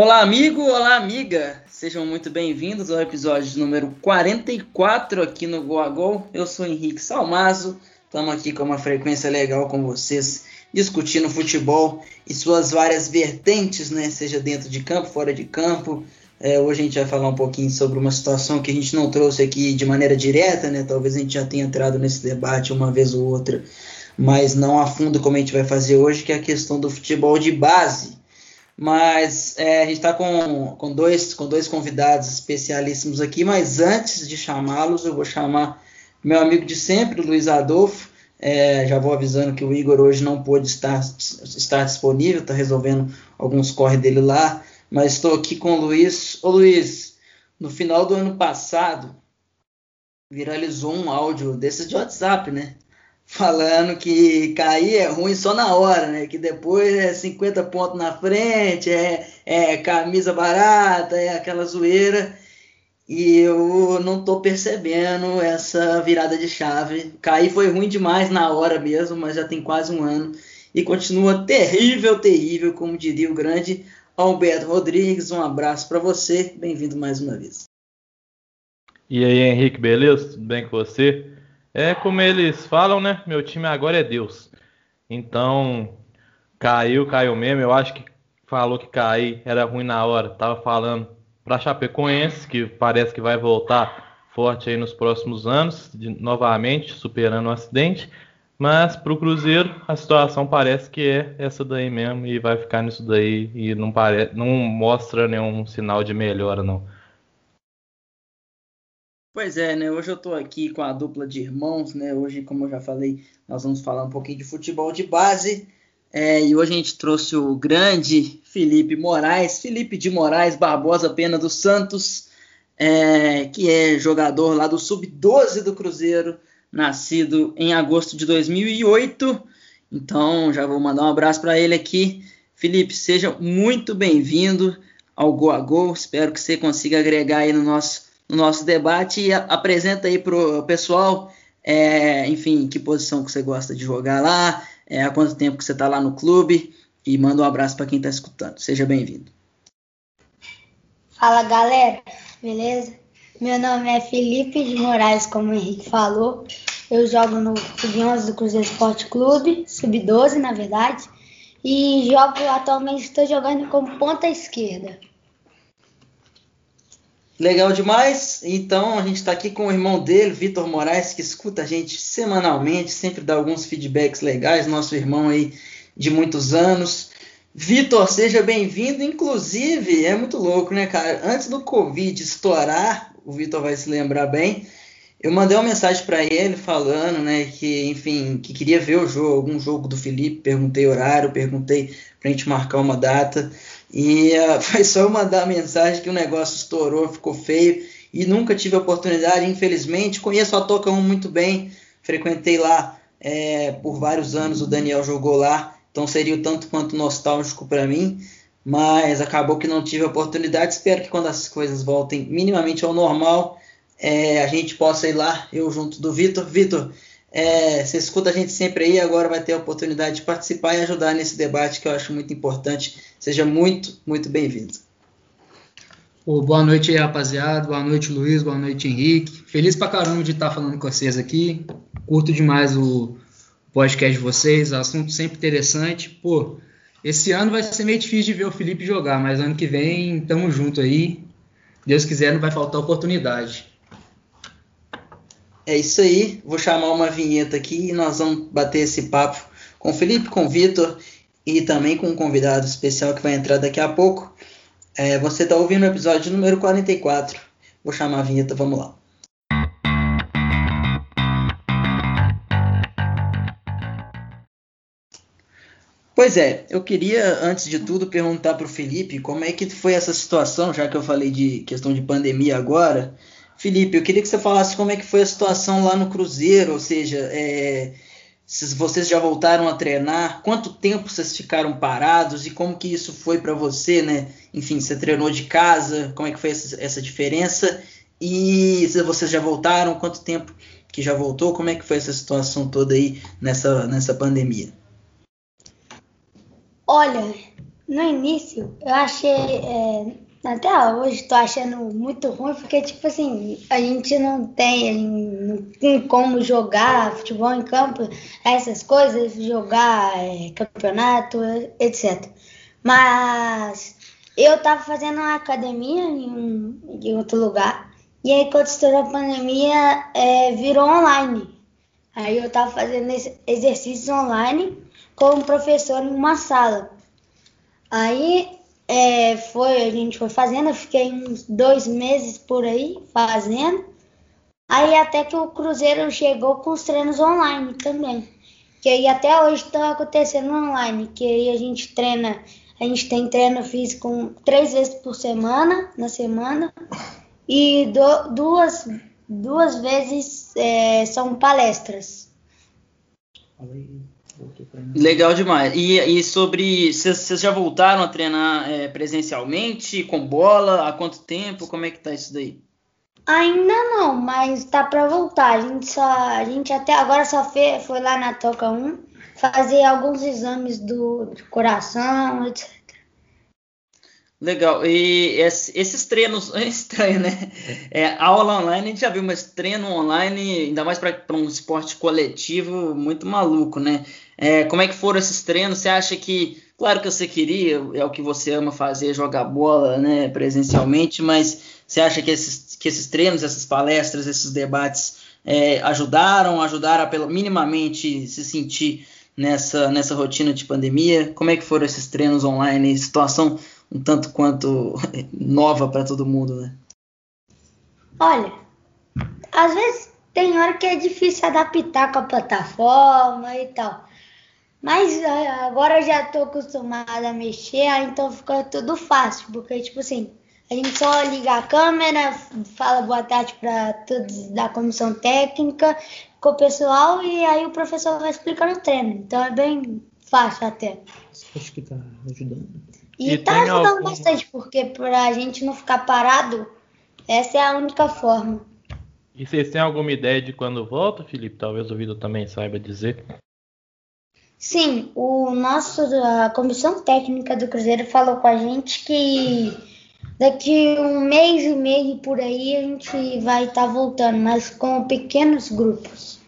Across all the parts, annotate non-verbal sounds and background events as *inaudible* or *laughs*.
Olá, amigo, olá, amiga. Sejam muito bem-vindos ao episódio número 44 aqui no Go a Go. Eu sou Henrique Salmazo. Estamos aqui com uma frequência legal com vocês, discutindo futebol e suas várias vertentes, né? Seja dentro de campo, fora de campo. É, hoje a gente vai falar um pouquinho sobre uma situação que a gente não trouxe aqui de maneira direta, né? Talvez a gente já tenha entrado nesse debate uma vez ou outra, mas não a fundo como a gente vai fazer hoje, que é a questão do futebol de base. Mas é, a gente está com, com, dois, com dois convidados especialíssimos aqui, mas antes de chamá-los, eu vou chamar meu amigo de sempre, Luiz Adolfo. É, já vou avisando que o Igor hoje não pôde estar, estar disponível, está resolvendo alguns corre dele lá, mas estou aqui com o Luiz. Ô Luiz, no final do ano passado, viralizou um áudio desses de WhatsApp, né? Falando que cair é ruim só na hora, né? Que depois é 50 pontos na frente, é, é camisa barata, é aquela zoeira. E eu não tô percebendo essa virada de chave. Cair foi ruim demais na hora mesmo, mas já tem quase um ano. E continua terrível, terrível, como diria o grande Alberto Rodrigues. Um abraço para você. Bem-vindo mais uma vez. E aí, Henrique, beleza? Tudo bem com você? É como eles falam, né? Meu time agora é Deus. Então, caiu, caiu mesmo. Eu acho que falou que cair era ruim na hora. Tava falando para Chapecoense, que parece que vai voltar forte aí nos próximos anos, de, novamente, superando o acidente. Mas para o Cruzeiro a situação parece que é essa daí mesmo e vai ficar nisso daí e não, pare... não mostra nenhum sinal de melhora não. Pois é, né? Hoje eu estou aqui com a dupla de irmãos, né? Hoje, como eu já falei, nós vamos falar um pouquinho de futebol de base. É, e hoje a gente trouxe o grande Felipe Moraes, Felipe de Moraes Barbosa Pena dos Santos, é, que é jogador lá do Sub-12 do Cruzeiro, nascido em agosto de 2008. Então, já vou mandar um abraço para ele aqui. Felipe, seja muito bem-vindo ao Go a Go. Espero que você consiga agregar aí no nosso no nosso debate e apresenta aí para o pessoal, é, enfim, que posição que você gosta de jogar lá, é, há quanto tempo que você está lá no clube e manda um abraço para quem está escutando. Seja bem-vindo. Fala galera, beleza? Meu nome é Felipe de Moraes, como o Henrique falou. Eu jogo no Sub-11 do Cruzeiro Esporte Clube, Sub-12 na verdade, e jogo atualmente estou jogando como ponta esquerda. Legal demais. Então a gente está aqui com o irmão dele, Vitor Moraes, que escuta a gente semanalmente, sempre dá alguns feedbacks legais, nosso irmão aí de muitos anos. Vitor, seja bem-vindo. Inclusive, é muito louco, né, cara? Antes do Covid estourar, o Vitor vai se lembrar bem. Eu mandei uma mensagem para ele falando, né, que, enfim, que queria ver o jogo, algum jogo do Felipe. Perguntei horário, perguntei pra gente marcar uma data. E uh, *laughs* foi só eu mandar a mensagem que o negócio estourou, ficou feio e nunca tive a oportunidade, infelizmente. Conheço a Toca 1 muito bem, frequentei lá é, por vários anos, o Daniel jogou lá, então seria o tanto quanto nostálgico para mim, mas acabou que não tive a oportunidade. Espero que quando as coisas voltem minimamente ao normal, é, a gente possa ir lá, eu junto do Vitor. Vitor, é, você escuta a gente sempre aí, agora vai ter a oportunidade de participar e ajudar nesse debate que eu acho muito importante. Seja muito, muito bem-vindo. Oh, boa noite aí, rapaziada. Boa noite, Luiz. Boa noite, Henrique. Feliz pra caramba de estar falando com vocês aqui. Curto demais o podcast de vocês, assunto sempre interessante. Pô, esse ano vai ser meio difícil de ver o Felipe jogar, mas ano que vem tamo junto aí. Deus quiser, não vai faltar oportunidade. É isso aí. Vou chamar uma vinheta aqui e nós vamos bater esse papo com o Felipe, com o Vitor e também com um convidado especial que vai entrar daqui a pouco. É, você está ouvindo o episódio número 44. Vou chamar a vinheta, vamos lá. Pois é, eu queria, antes de tudo, perguntar para o Felipe como é que foi essa situação, já que eu falei de questão de pandemia agora. Felipe, eu queria que você falasse como é que foi a situação lá no Cruzeiro, ou seja, é, se vocês já voltaram a treinar, quanto tempo vocês ficaram parados e como que isso foi para você, né? Enfim, você treinou de casa, como é que foi essa, essa, diferença? E se vocês já voltaram, quanto tempo que já voltou, como é que foi essa situação toda aí nessa, nessa pandemia? Olha, no início eu achei, é, até hoje estou achando muito ruim, porque tipo assim, a gente não tem, não tem como jogar futebol em campo, essas coisas, jogar é, campeonato, etc. Mas eu estava fazendo uma academia em, um, em outro lugar, e aí quando estourou a pandemia, é, virou online. Aí eu estava fazendo exercícios online com um professor em uma sala. Aí é, foi, a gente foi fazendo, eu fiquei uns dois meses por aí fazendo. Aí até que o Cruzeiro chegou com os treinos online também. Que aí até hoje está acontecendo online. Que aí a gente treina, a gente tem treino físico três vezes por semana, na semana. E do, duas, duas vezes é, são palestras. Legal demais. E, e sobre. Vocês já voltaram a treinar é, presencialmente, com bola? Há quanto tempo? Como é que tá isso daí? Ainda não, mas tá para voltar. A gente, só, a gente até agora só fez, foi lá na Toca 1 fazer alguns exames do, do coração, etc. Legal. E esses treinos, *laughs* é estranho, né? É, aula online, a gente já viu, mas treino online, ainda mais para um esporte coletivo, muito maluco, né? É, como é que foram esses treinos? Você acha que, claro que você queria, é o que você ama fazer, jogar bola, né, presencialmente, mas você acha que esses, que esses treinos, essas palestras, esses debates é, ajudaram, ajudaram a pelo, minimamente se sentir nessa, nessa rotina de pandemia? Como é que foram esses treinos online? Situação um tanto quanto nova para todo mundo, né? Olha, às vezes tem hora que é difícil adaptar com a plataforma e tal. Mas é, agora eu já tô acostumada a mexer, então fica tudo fácil, porque tipo assim, a gente só liga a câmera, fala boa tarde para todos da comissão técnica, com o pessoal, e aí o professor vai explicar o treino. Então é bem fácil até. Acho que tá ajudando. E, e tá ajudando algum... bastante, porque pra gente não ficar parado, essa é a única forma. E vocês têm alguma ideia de quando volta, Felipe? Talvez o Vitor também saiba dizer. Sim, o nosso, a comissão técnica do Cruzeiro falou com a gente que daqui um mês e meio por aí a gente vai estar tá voltando, mas com pequenos grupos.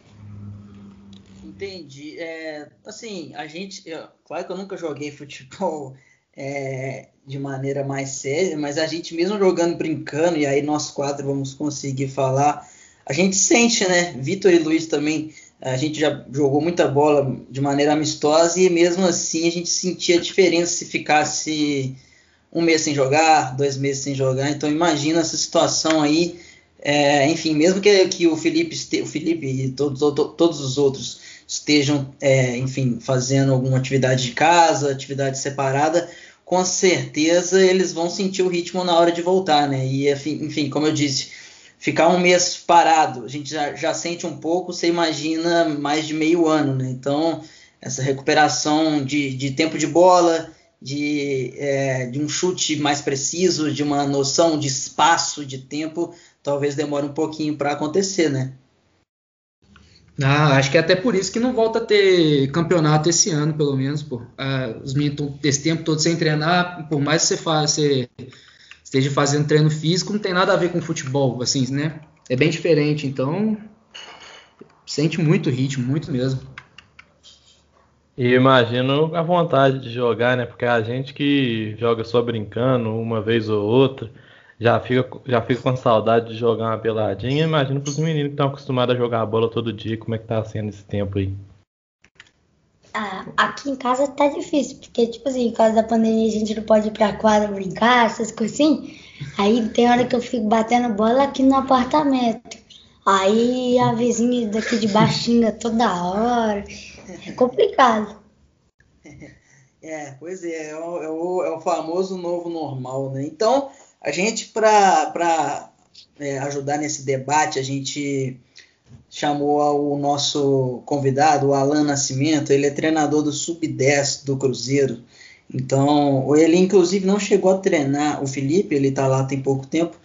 Entendi. É, assim, a gente, eu, claro que eu nunca joguei futebol é, de maneira mais séria, mas a gente mesmo jogando brincando e aí nós quatro vamos conseguir falar, a gente sente, né? Vitor e Luiz também a gente já jogou muita bola de maneira amistosa e mesmo assim a gente sentia a diferença se ficasse um mês sem jogar, dois meses sem jogar. Então imagina essa situação aí. É, enfim, mesmo que, que o Felipe, este, o Felipe e todos, os outros estejam, é, enfim, fazendo alguma atividade de casa, atividade separada, com certeza eles vão sentir o ritmo na hora de voltar, né? E enfim, como eu disse, ficar um mês parado, a gente já, já sente um pouco, você imagina mais de meio ano, né? Então, essa recuperação de, de tempo de bola, de, é, de um chute mais preciso, de uma noção de espaço, de tempo, talvez demore um pouquinho para acontecer, né? Ah, acho que é até por isso que não volta a ter campeonato esse ano, pelo menos, pô. Ah, os meninos estão esse tempo todo sem treinar, por mais que você, você esteja fazendo treino físico, não tem nada a ver com futebol, assim, né? É bem diferente, então sente muito ritmo, muito mesmo. E imagino a vontade de jogar, né? Porque a gente que joga só brincando uma vez ou outra, já fica, já fica com saudade de jogar uma peladinha. Imagino para os meninos que estão acostumados a jogar a bola todo dia, como é que tá sendo esse tempo aí. Ah, aqui em casa tá difícil, porque, tipo assim, por causa da pandemia a gente não pode ir pra quadra brincar, essas coisas assim. Aí tem hora que eu fico batendo bola aqui no apartamento. Aí a vizinha daqui de baixo xinga toda hora. É complicado. *laughs* É, pois é, é o, é o, é o famoso novo normal, né? Então, a gente, para é, ajudar nesse debate, a gente chamou o nosso convidado, o Alan Nascimento, ele é treinador do Sub-10 do Cruzeiro. Então, ele inclusive não chegou a treinar o Felipe, ele está lá tem pouco tempo,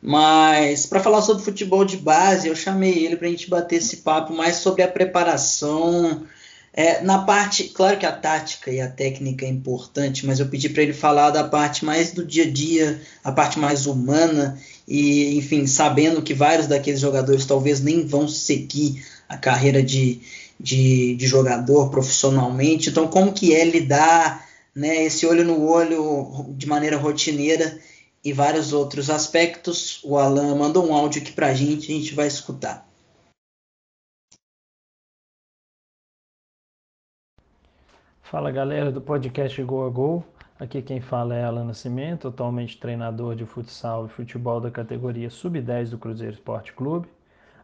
mas para falar sobre futebol de base, eu chamei ele para a gente bater esse papo mais sobre a preparação É, na parte, claro que a tática e a técnica é importante, mas eu pedi para ele falar da parte mais do dia a dia, a parte mais humana e, enfim, sabendo que vários daqueles jogadores talvez nem vão seguir a carreira de, de, de jogador profissionalmente. Então, como que é lidar, né, esse olho no olho de maneira rotineira e vários outros aspectos? O Alan mandou um áudio aqui para a gente, a gente vai escutar. Fala galera do podcast Go a Gol. Aqui quem fala é Alan Nascimento, atualmente treinador de futsal e futebol da categoria Sub-10 do Cruzeiro Esporte Clube.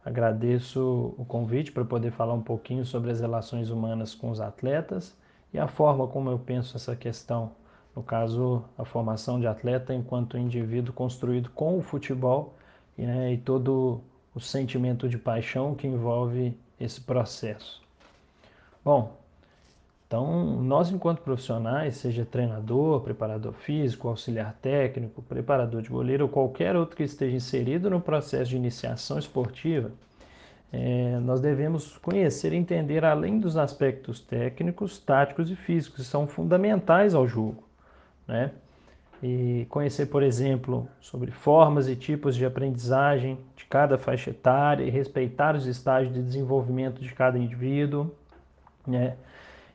Agradeço o convite para poder falar um pouquinho sobre as relações humanas com os atletas e a forma como eu penso essa questão. No caso, a formação de atleta enquanto indivíduo construído com o futebol né, e todo o sentimento de paixão que envolve esse processo. Bom, então, nós, enquanto profissionais, seja treinador, preparador físico, auxiliar técnico, preparador de goleiro ou qualquer outro que esteja inserido no processo de iniciação esportiva, é, nós devemos conhecer e entender, além dos aspectos técnicos, táticos e físicos, que são fundamentais ao jogo. Né? E conhecer, por exemplo, sobre formas e tipos de aprendizagem de cada faixa etária e respeitar os estágios de desenvolvimento de cada indivíduo. Né?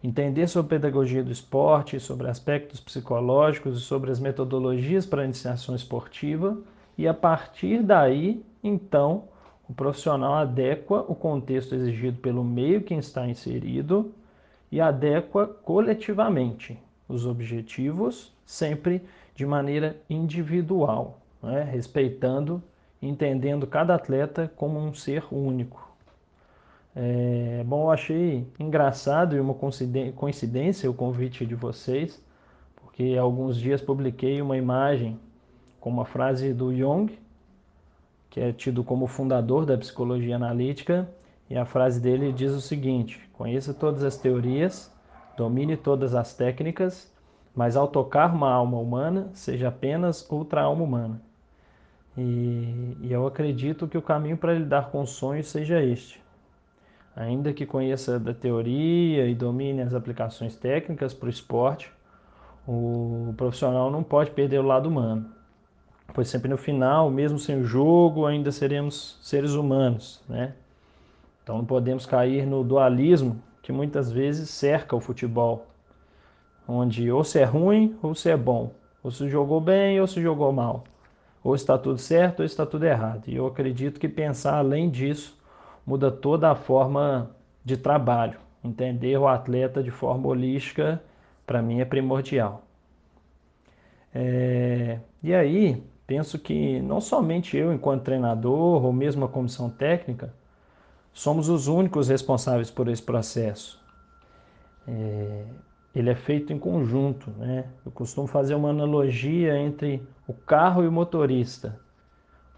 Entender sobre pedagogia do esporte, sobre aspectos psicológicos e sobre as metodologias para a iniciação esportiva, e a partir daí, então, o profissional adequa o contexto exigido pelo meio que está inserido e adequa coletivamente os objetivos, sempre de maneira individual, né? respeitando, entendendo cada atleta como um ser único. É, bom, eu achei engraçado e uma coincidência o convite de vocês, porque há alguns dias publiquei uma imagem com uma frase do Jung, que é tido como fundador da psicologia analítica, e a frase dele diz o seguinte: Conheça todas as teorias, domine todas as técnicas, mas ao tocar uma alma humana, seja apenas outra alma humana. E, e eu acredito que o caminho para lidar com sonhos seja este Ainda que conheça da teoria e domine as aplicações técnicas para o esporte, o profissional não pode perder o lado humano, pois sempre no final, mesmo sem o jogo, ainda seremos seres humanos, né? Então não podemos cair no dualismo que muitas vezes cerca o futebol, onde ou se é ruim ou se é bom, ou se jogou bem ou se jogou mal, ou está tudo certo ou está tudo errado. E eu acredito que pensar além disso muda toda a forma de trabalho. Entender o atleta de forma holística, para mim, é primordial. É... E aí, penso que não somente eu, enquanto treinador, ou mesmo a comissão técnica, somos os únicos responsáveis por esse processo. É... Ele é feito em conjunto. Né? Eu costumo fazer uma analogia entre o carro e o motorista,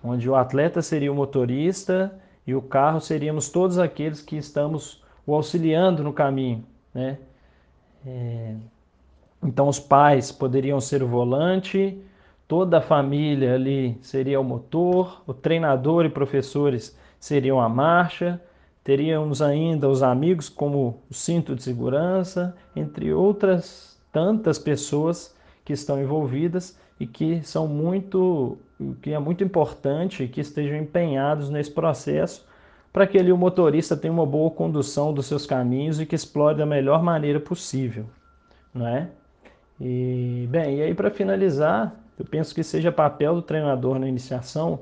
onde o atleta seria o motorista e o carro seríamos todos aqueles que estamos o auxiliando no caminho, né? É... Então os pais poderiam ser o volante, toda a família ali seria o motor, o treinador e professores seriam a marcha, teríamos ainda os amigos como o cinto de segurança, entre outras tantas pessoas que estão envolvidas e que são muito, que é muito importante que estejam empenhados nesse processo para que ele, o motorista tenha uma boa condução dos seus caminhos e que explore da melhor maneira possível, não é? E bem, e aí para finalizar, eu penso que seja papel do treinador na iniciação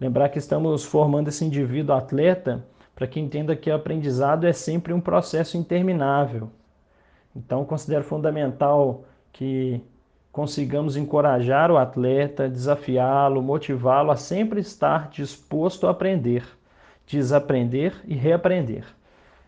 lembrar que estamos formando esse indivíduo atleta para que entenda que o aprendizado é sempre um processo interminável. Então, considero fundamental que consigamos encorajar o atleta, desafiá-lo, motivá-lo a sempre estar disposto a aprender, desaprender e reaprender.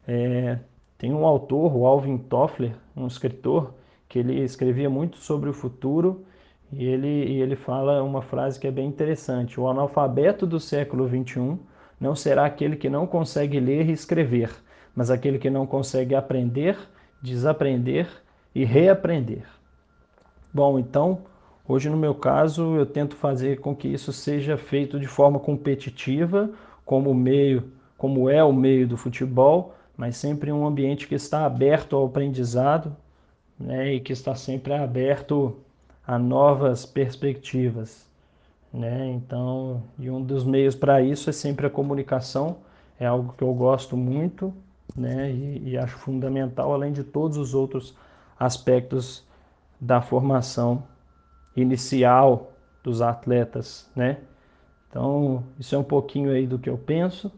É, tem um autor, o Alvin Toffler, um escritor, que ele escrevia muito sobre o futuro e ele, e ele fala uma frase que é bem interessante: O analfabeto do século XXI não será aquele que não consegue ler e escrever, mas aquele que não consegue aprender, desaprender e reaprender. Bom, então, hoje no meu caso, eu tento fazer com que isso seja feito de forma competitiva, como meio, como é o meio do futebol, mas sempre um ambiente que está aberto ao aprendizado né, e que está sempre aberto a novas perspectivas. Né? Então, e um dos meios para isso é sempre a comunicação, é algo que eu gosto muito né? e, e acho fundamental, além de todos os outros aspectos da formação inicial dos atletas, né? Então, isso é um pouquinho aí do que eu penso.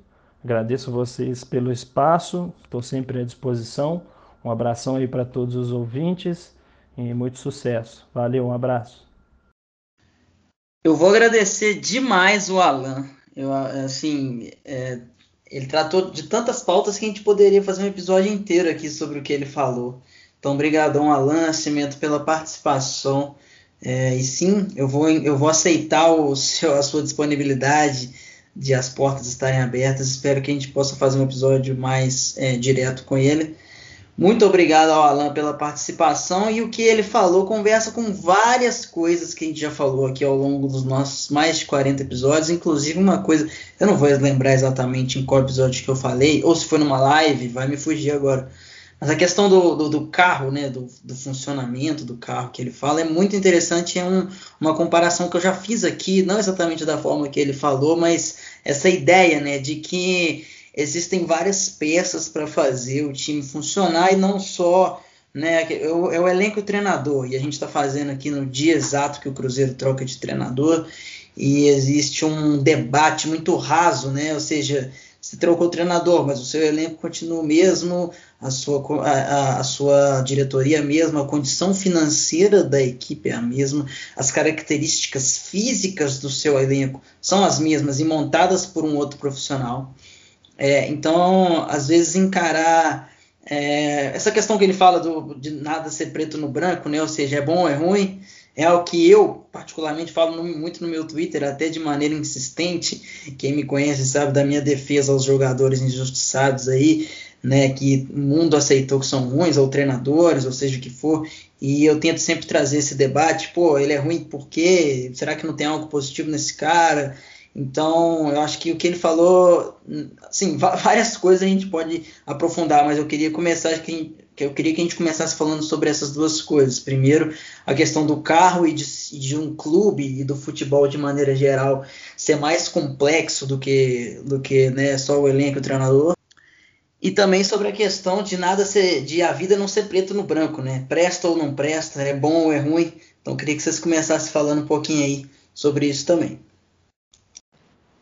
Agradeço vocês pelo espaço, estou sempre à disposição. Um abração aí para todos os ouvintes e muito sucesso. Valeu, um abraço. Eu vou agradecer demais o Alan. Eu, assim, é, ele tratou de tantas pautas que a gente poderia fazer um episódio inteiro aqui sobre o que ele falou. Então, obrigadão, Alan Nascimento, pela participação. É, e sim, eu vou, eu vou aceitar o seu, a sua disponibilidade de as portas estarem abertas. Espero que a gente possa fazer um episódio mais é, direto com ele. Muito obrigado ao Alan pela participação e o que ele falou conversa com várias coisas que a gente já falou aqui ao longo dos nossos mais de 40 episódios, inclusive uma coisa, eu não vou lembrar exatamente em qual episódio que eu falei, ou se foi numa live, vai me fugir agora. Mas a questão do, do, do carro, né, do, do, funcionamento do carro que ele fala é muito interessante. É um, uma comparação que eu já fiz aqui, não exatamente da forma que ele falou, mas essa ideia né, de que existem várias peças para fazer o time funcionar e não só. Né, é, o, elenco o treinador, e a gente está fazendo aqui no dia exato que o Cruzeiro troca de treinador, e existe um debate muito raso, né, ou seja, se trocou o treinador, mas o seu elenco continua o mesmo, a sua, a, a, sua diretoria mesma, a condição financeira da equipe é a mesma, as características físicas do seu elenco são as mesmas e montadas por um outro profissional. É, então, às vezes, encarar é, essa questão que ele fala do, de nada ser preto no branco, né? ou seja, é bom ou é ruim, é o que eu particularmente falo muito no meu Twitter, até de maneira insistente. Quem me conhece sabe da minha defesa aos jogadores injustiçados aí, né, que o mundo aceitou que são ruins, ou treinadores, ou seja o que for, e eu tento sempre trazer esse debate, pô, ele é ruim por quê? Será que não tem algo positivo nesse cara? Então, eu acho que o que ele falou, assim, *laughs* várias coisas a gente pode aprofundar, mas eu queria começar que, eu queria que a gente começasse falando sobre essas duas coisas. Primeiro, a questão do carro e de, de um clube e do futebol de maneira geral ser mais complexo do que do que né, só o elenco e o treinador e também sobre a questão de nada ser, de a vida não ser preto no branco, né? Presta ou não presta, é bom ou é ruim. Então queria que vocês começassem falando um pouquinho aí sobre isso também.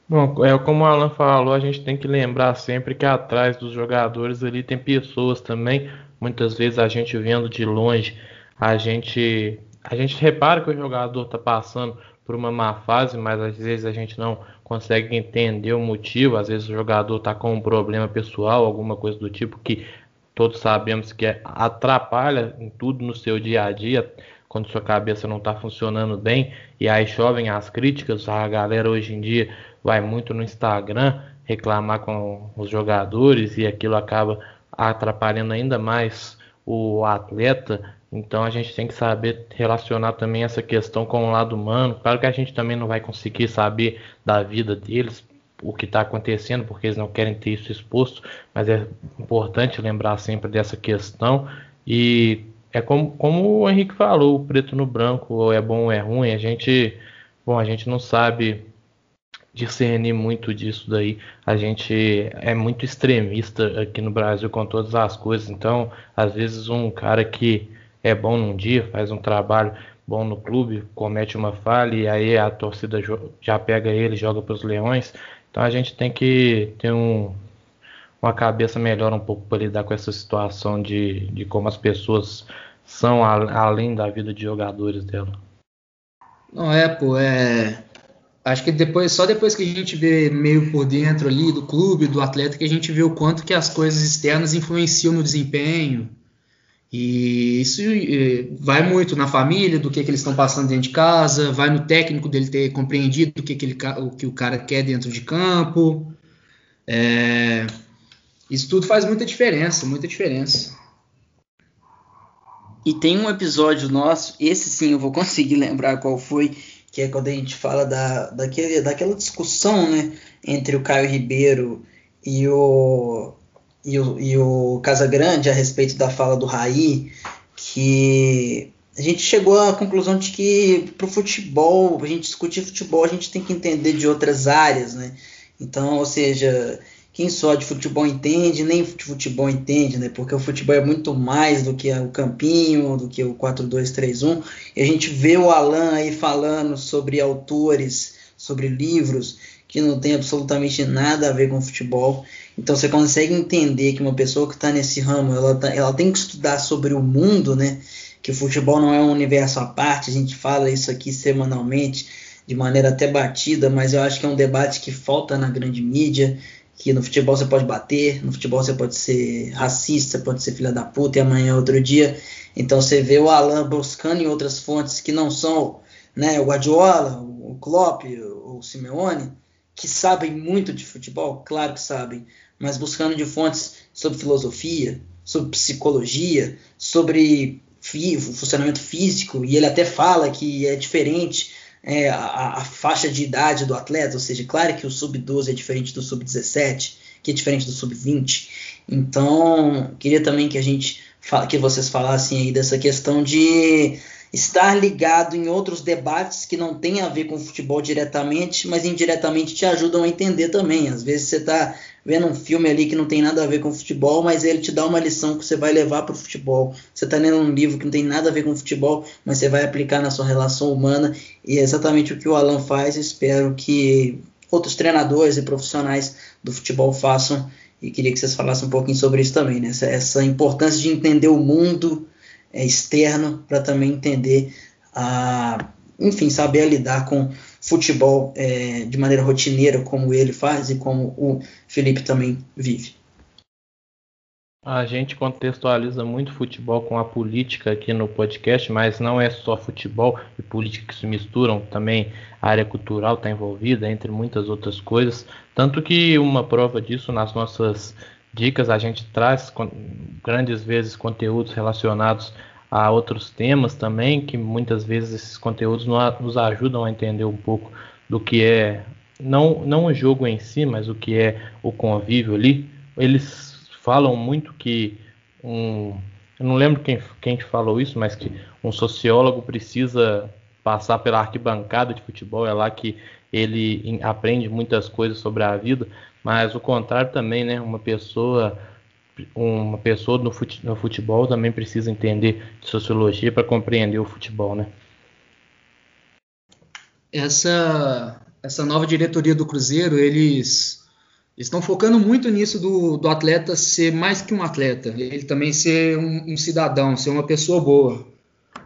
Bom, é como o Alan falou, a gente tem que lembrar sempre que atrás dos jogadores ali tem pessoas também. Muitas vezes a gente vendo de longe, a gente a gente repara que o jogador está passando por uma má fase, mas às vezes a gente não consegue entender o motivo. Às vezes o jogador está com um problema pessoal, alguma coisa do tipo que todos sabemos que atrapalha em tudo no seu dia a dia, quando sua cabeça não está funcionando bem, e aí chovem as críticas. A galera hoje em dia vai muito no Instagram reclamar com os jogadores e aquilo acaba atrapalhando ainda mais o atleta então a gente tem que saber relacionar também essa questão com o lado humano. Claro que a gente também não vai conseguir saber da vida deles, o que está acontecendo, porque eles não querem ter isso exposto, mas é importante lembrar sempre dessa questão. E é como, como o Henrique falou, preto no branco, ou é bom ou é ruim, a gente, bom, a gente não sabe discernir muito disso daí. A gente é muito extremista aqui no Brasil com todas as coisas. Então, às vezes um cara que é bom num dia, faz um trabalho bom no clube, comete uma falha e aí a torcida já pega ele, joga para os leões. Então a gente tem que ter um, uma cabeça melhor um pouco para lidar com essa situação de, de como as pessoas são a, além da vida de jogadores dela. Não é, pô, é. Acho que depois, só depois que a gente vê meio por dentro ali do clube, do atleta, que a gente vê o quanto que as coisas externas influenciam no desempenho, e isso eh, vai muito na família, do que, que eles estão passando dentro de casa, vai no técnico dele ter compreendido o que, que, ele, o, que o cara quer dentro de campo. É, isso tudo faz muita diferença, muita diferença. E tem um episódio nosso, esse sim eu vou *laughs* conseguir lembrar qual foi, que é quando a gente fala da, daquele, daquela discussão né, entre o Caio Ribeiro e o, e o, e o Casagrande a respeito da fala do Raí, que a gente chegou à conclusão de que para o futebol, a gente discutir futebol, a gente tem que entender de outras áreas, né? Então, ou seja, quem só de futebol entende, nem de futebol entende, né? Porque o futebol é muito mais do que o campinho, do que o 4-2-3-1. E a gente vê o Alan aí falando sobre autores, sobre livros que não tem absolutamente nada a ver com futebol. Então você consegue entender que uma pessoa que está nesse ramo, ela, tá, ela tem que estudar sobre o mundo, né? Que o futebol não é um universo à parte. A gente fala isso aqui semanalmente, de maneira até batida, mas eu acho que é um debate que falta na grande mídia. Que no futebol você pode bater, no futebol você pode ser racista, pode ser filha da puta e amanhã é outro dia. Então você vê o Alan buscando em outras fontes que não são né, o Guardiola, o Klopp, o Simeone, que sabem muito de futebol, claro que sabem, mas buscando de fontes sobre filosofia, sobre psicologia, sobre funcionamento físico, e ele até fala que é diferente é, a, a, faixa de idade do atleta, ou seja, claro que o sub-12 é diferente do sub-17, que é diferente do sub-20. Então, queria também que a gente que vocês falassem aí dessa questão de estar ligado em outros debates que não têm a ver com futebol diretamente, mas indiretamente te ajudam a entender também. Às vezes você está vendo um filme ali que não tem nada a ver com futebol, mas ele te dá uma lição que você vai levar para o futebol. Você está lendo um livro que não tem nada a ver com futebol, mas você vai aplicar na sua relação humana, e é exatamente o que o Alan faz. Espero que outros treinadores e profissionais do futebol façam. E queria que vocês falassem um pouquinho sobre isso também, né? essa, essa importância de entender o mundo é, externo para também entender a, enfim, saber lidar com futebol é, de maneira rotineira, como ele faz e como o Felipe também vive. A gente contextualiza muito futebol com a política aqui no podcast, mas não é só futebol e política que se misturam, também a área cultural está envolvida, entre muitas outras coisas. Tanto que uma prova disso nas nossas dicas, a gente traz grandes vezes conteúdos relacionados a outros temas também, que muitas vezes esses conteúdos nos ajudam a entender um pouco do que é, não, não o jogo em si, mas o que é o convívio ali. Eles falam muito que um. Eu não lembro quem, quem falou isso, mas que um sociólogo precisa passar pela arquibancada de futebol, é lá que ele aprende muitas coisas sobre a vida, mas o contrário também, né? Uma pessoa uma pessoa no futebol também precisa entender de sociologia para compreender o futebol, né? Essa essa nova diretoria do Cruzeiro, eles estão focando muito nisso do, do atleta ser mais que um atleta, ele também ser um, um cidadão, ser uma pessoa boa.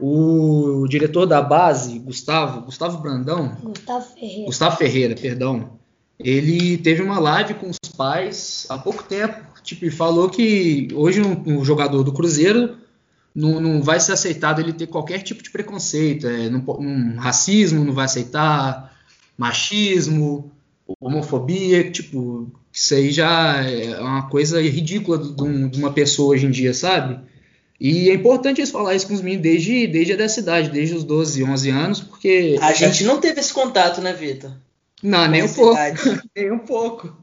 O, o, diretor da base, Gustavo, Gustavo Brandão, Gustavo Ferreira, Gustavo Ferreira, perdão, ele teve uma live com os pais há pouco tempo tipo, falou que hoje um, um jogador do Cruzeiro não, não, vai ser aceitado ele ter qualquer tipo de preconceito, é, não, um racismo não vai aceitar, machismo, homofobia, tipo, isso aí já é uma coisa ridícula de, de uma pessoa hoje em dia, sabe? E é importante eles falar isso com os meninos desde, desde a cidade, desde os 12, 11 anos, porque... A gente não teve esse contato, né, Vitor? Não, *laughs* nem um pouco. nem um pouco.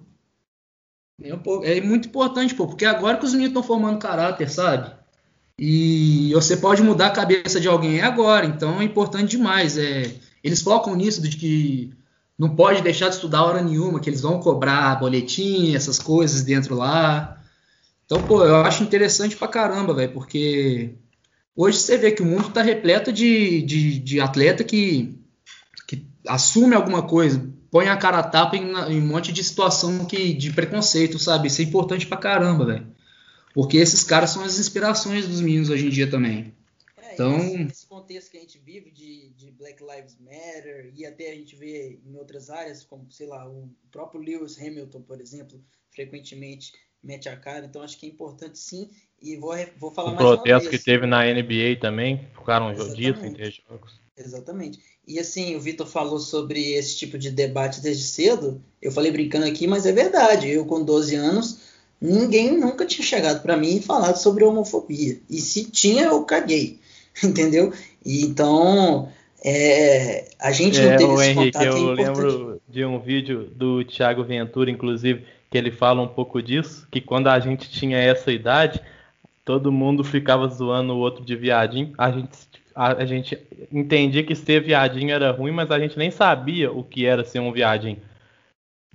É muito importante, pô, porque agora que os meninos estão formando caráter, sabe? E você pode mudar a cabeça de alguém agora, então é importante demais. É, eles focam nisso de que não pode deixar de estudar hora nenhuma, que eles vão cobrar boletim, essas coisas dentro lá. Então, pô, eu acho interessante pra caramba, velho, porque hoje você vê que o mundo tá repleto de, de, de atleta que, que assume alguma coisa, põe a cara a tapa em, em, um monte de situação que, de preconceito, sabe? Isso é importante pra caramba, velho. Porque esses caras são as inspirações dos meninos hoje em dia também. É, então, esse, contexto que a gente vive de, de, Black Lives Matter e até a gente vê em outras áreas, como, sei lá, o próprio Lewis Hamilton, por exemplo, frequentemente mete a cara. Então, acho que é importante sim. E vou, vou falar o mais uma vez. protesto que teve na NBA também, ficaram dias sem ter jogos. Exatamente. E assim, o Vitor falou sobre esse tipo de debate desde cedo. Eu falei brincando aqui, mas é verdade. Eu, com 12 anos, ninguém nunca tinha chegado para mim e falado sobre homofobia. E se tinha, eu caguei. *laughs* Entendeu? E, então, é, a gente não é, teve esse Henrique, contato. Eu é lembro de um vídeo do Thiago Ventura, inclusive, que ele fala um pouco disso, que quando a gente tinha essa idade, todo mundo ficava zoando o outro de viadinho. A gente, a, a gente entendia que ser viadinho era ruim, mas a gente nem sabia o que era ser um viadinho.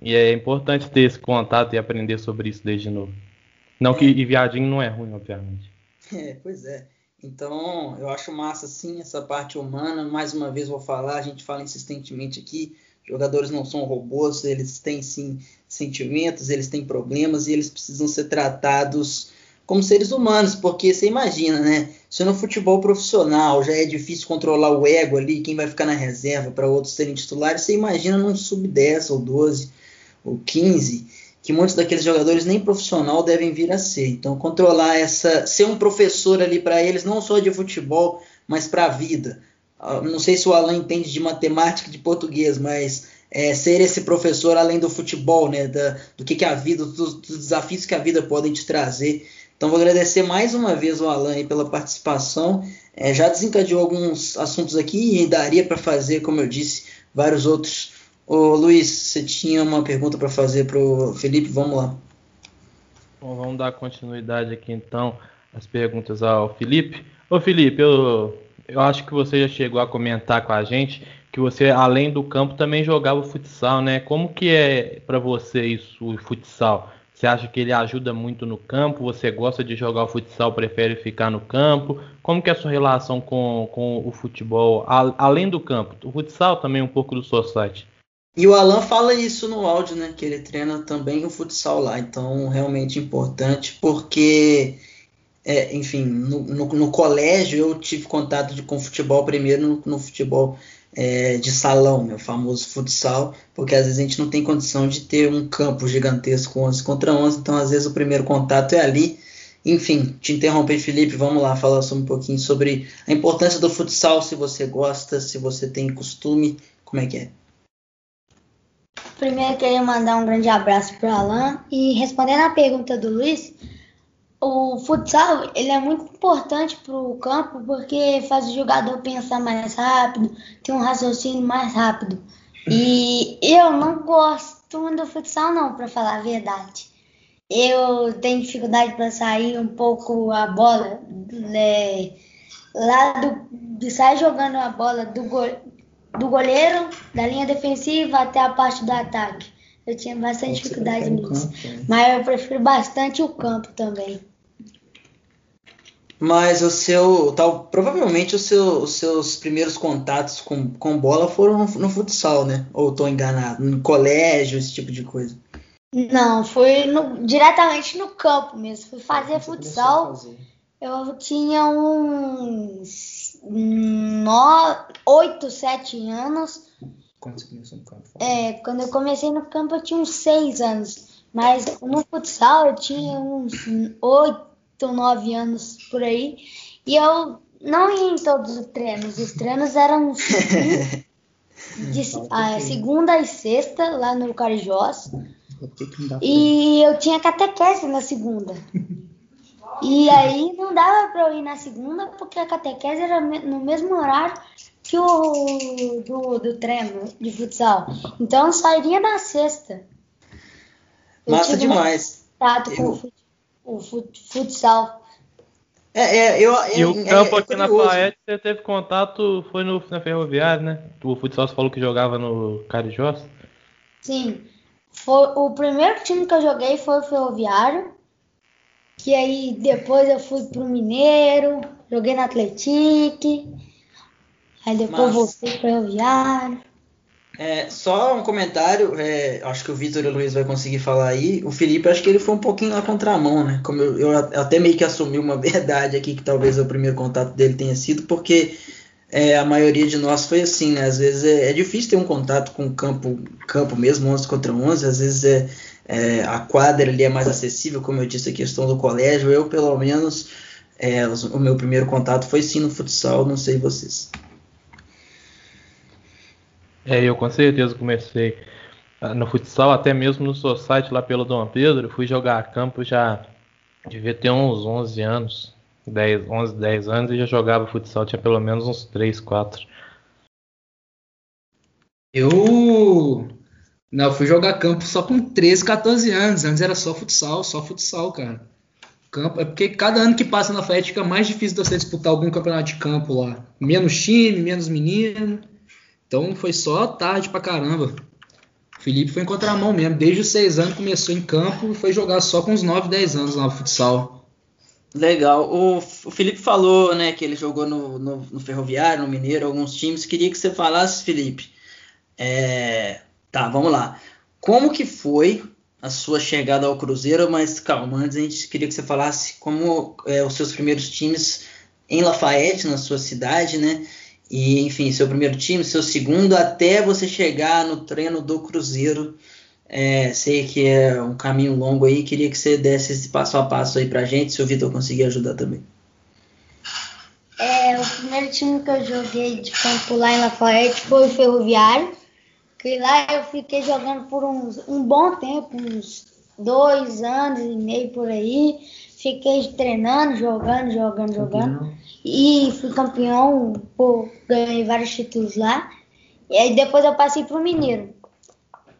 E é importante ter esse contato e aprender sobre isso desde novo. Não que e viadinho não é ruim, obviamente. É, pois é. Então, eu acho massa, sim, essa parte humana. Mais uma vez vou falar, a gente fala insistentemente aqui, jogadores não são robôs, eles têm, sim, sentimentos, eles têm problemas e eles precisam ser tratados como seres humanos, porque você imagina, né? Se no futebol profissional já é difícil controlar o ego ali, quem vai ficar na reserva para outros serem titulares, você imagina num sub-10 ou 12 ou 15 que muitos daqueles jogadores nem profissional devem vir a ser. Então, controlar essa, ser um professor ali para eles, não só de futebol, mas para a vida. Ah, não sei se o Alan entende de matemática, de português, mas é, ser esse professor além do futebol, né, da, do que, que a vida, dos, dos, desafios que a vida podem te trazer. Então, vou agradecer mais uma vez o Alan pela participação. É, já desencadeou alguns assuntos aqui e daria para fazer, como eu disse, vários outros Ô Luiz, você tinha uma pergunta para fazer para o Felipe? Vamos lá. Bom, vamos dar continuidade aqui então às perguntas ao Felipe. Ô Felipe, eu, eu acho que você já chegou a comentar com a gente que você, além do campo, também jogava futsal, né? Como que é para você isso, o futsal? Você acha que ele ajuda muito no campo? Você gosta de jogar o futsal, prefere ficar no campo? Como que é a sua relação com, com o futebol, a, além do campo? O futsal também um pouco do society. E o Alan fala isso no áudio, né? Que ele treina também o futsal lá. Então, realmente importante, porque, é, enfim, no, no, no, colégio eu tive contato de, com futebol primeiro no, no futebol é, de salão, meu famoso futsal, porque às vezes a gente não tem condição de ter um campo gigantesco 11 contra 11, então às vezes o primeiro contato é ali. Enfim, te interromper, Felipe, vamos lá falar sobre um pouquinho sobre a importância do futsal, se você gosta, se você tem costume, como é que é? Primeiro queria mandar um grande abraço para o Alan e respondendo a pergunta do Luiz, o futsal ele é muito importante para o campo porque faz o jogador pensar mais rápido, ter um raciocínio mais rápido. E eu não gosto muito do futsal não, para falar a verdade. Eu tenho dificuldade para sair um pouco a bola né, lá do, de sair jogando a bola do, do goleiro, da linha defensiva até a parte do ataque. Eu tinha bastante dificuldade nisso. Campo, né? Mas eu prefiro bastante o campo também. Mas o seu. Tal, provavelmente o seu, os seus primeiros contatos com, com bola foram no, no futsal, né? Ou estou enganado? No colégio, esse tipo de coisa. Não, foi no, diretamente no campo mesmo. Fui fazer futsal. Fazer. Eu tinha uns no, 8, 7 anos. Quando você começou no campo? É, quando eu comecei no campo eu tinha uns 6 anos. Mas no futsal eu tinha uns 8, 9 anos por aí. E eu não ia em todos os treinos. Os treinos eram *laughs* de a, segunda e sexta lá no Carijós. E eu tinha catequese na segunda. E aí não dava para eu ir na segunda porque a catequese era no mesmo horário o do, do treino de futsal. Então eu sairia na sexta. Massa demais. Contato eu... com o, futsal. É, é, eu, e o é, campo é, aqui na Faete, você teve contato, foi no, na Ferroviária, né? O futsal você falou que jogava no Carijós? Sim. Foi, o primeiro time que eu joguei foi o Ferroviário. Que aí depois eu fui pro Mineiro, joguei na Atletique, aí depois Mas, voltei pro Ferroviário. É, só um comentário, é, acho que o Vitor e o Luiz vai conseguir falar aí. O Felipe, acho que ele foi um pouquinho na contramão, né? Como eu, eu até meio que assumi uma *laughs* verdade aqui, que talvez o primeiro contato dele tenha sido, porque é, a maioria de nós foi assim, né? Às vezes é, é, difícil ter um contato com o campo, campo mesmo, 11 contra 11, às vezes é, é, a quadra ali é mais acessível, como eu disse, a questão do colégio. Eu, pelo menos, o meu primeiro contato foi sim no futsal, não sei vocês. É, eu com certeza comecei ah, no futsal, até mesmo no society lá pelo Dom Pedro. Fui jogar a campo já devia ter uns 11 anos, 10, 11, 10 anos e já jogava futsal, tinha pelo menos uns 3, 4. Eu Não, fui jogar campo só com 13, 14 anos. Antes era só futsal, só futsal, cara. Campo, é porque cada ano que passa na FET fica mais difícil você disputar algum campeonato de campo lá. Menos time, menos menino. Então foi só tarde pra caramba. O Felipe foi encontrar a mão mesmo. Desde os 6 anos começou em campo e foi jogar só com uns 9, 10 anos lá no futsal. Legal. O, o Felipe falou né, que ele jogou no, no, no, Ferroviário, no Mineiro, alguns times. Queria que você falasse, Felipe. É, tá, vamos lá. Como que foi a sua chegada ao Cruzeiro? Mas calma, antes a gente queria que você falasse como é, os seus primeiros times em Lafayette, na sua cidade, né? E, enfim, seu primeiro time, seu segundo, até você chegar no treino do Cruzeiro. É, sei que é um caminho longo aí, queria que você desse esse passo a passo aí pra gente, se o Vitor conseguir ajudar também. É, o primeiro time que eu joguei de campo lá em Lafayette foi o Ferroviário, que lá eu fiquei jogando por uns, um bom tempo, uns dois anos e meio por aí. Fiquei treinando, jogando, jogando, jogando. E fui campeão, pô, ganhei vários títulos lá. E aí depois eu passei pro Mineiro.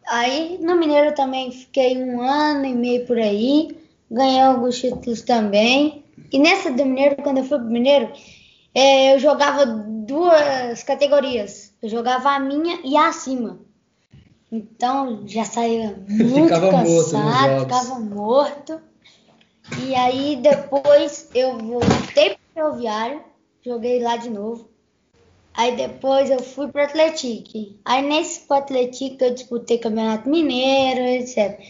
Aí no Mineiro também fiquei um ano e meio por aí. Ganhei alguns títulos também. E nessa do Mineiro, quando eu fui pro Mineiro, é, eu jogava duas categorias. Eu jogava a minha e a acima. Então já saía *laughs* muito ficava cansado, morto ficava morto. E aí depois eu voltei pro ferroviário, joguei lá de novo. Aí depois eu fui pro Atlético. Aí nesse pro Atlético eu disputei Campeonato Mineiro, etc.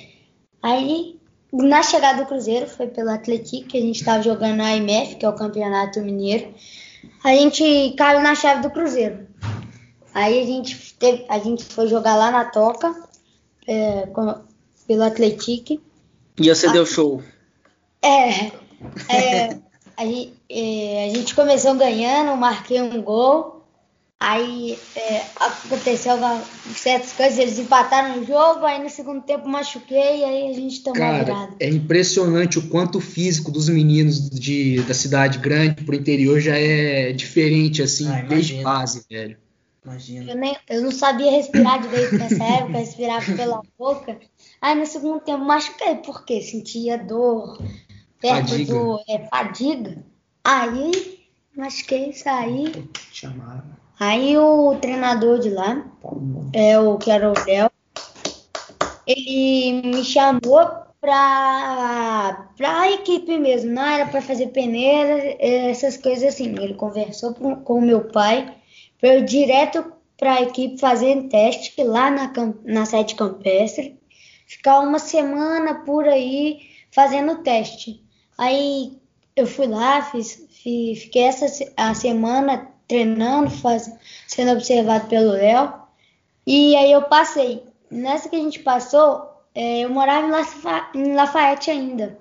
Aí na chegada do Cruzeiro foi pelo Atlético que a gente estava jogando a IMF, que é o Campeonato Mineiro. A gente caiu na chave do Cruzeiro. Aí a gente teve, a gente foi jogar lá na Toca é, com, pelo Atlético. E você a, deu show? É, é, a, gente, a gente começou ganhando, marquei um gol. Aí é, aconteceu certas coisas, eles empataram o jogo, aí no segundo tempo machuquei, aí a gente tomou Cara, virada. É impressionante o quanto o físico dos meninos de, da cidade grande pro interior já é diferente, assim, ah, desde base, velho. Imagina. Eu, nem, eu não sabia respirar direito nessa *laughs* época, respirava pela boca. Aí no segundo tempo machuquei, porque sentia dor, perto fadiga. do. É, fadiga. Aí machuquei, saí. Chamaram. Aí o treinador de lá, é o que era o Léo, ele me chamou pra, pra equipe mesmo, não era para fazer peneira, essas coisas assim. Ele conversou com o meu pai para eu direto para a equipe fazer teste lá na, na sede campestre, ficar uma semana por aí fazendo teste. Aí eu fui lá, fiz, fiz, fiquei essa a semana treinando, faz, sendo observado pelo Léo. E aí eu passei. Nessa que a gente passou, é, eu morava em, Lafayette ainda.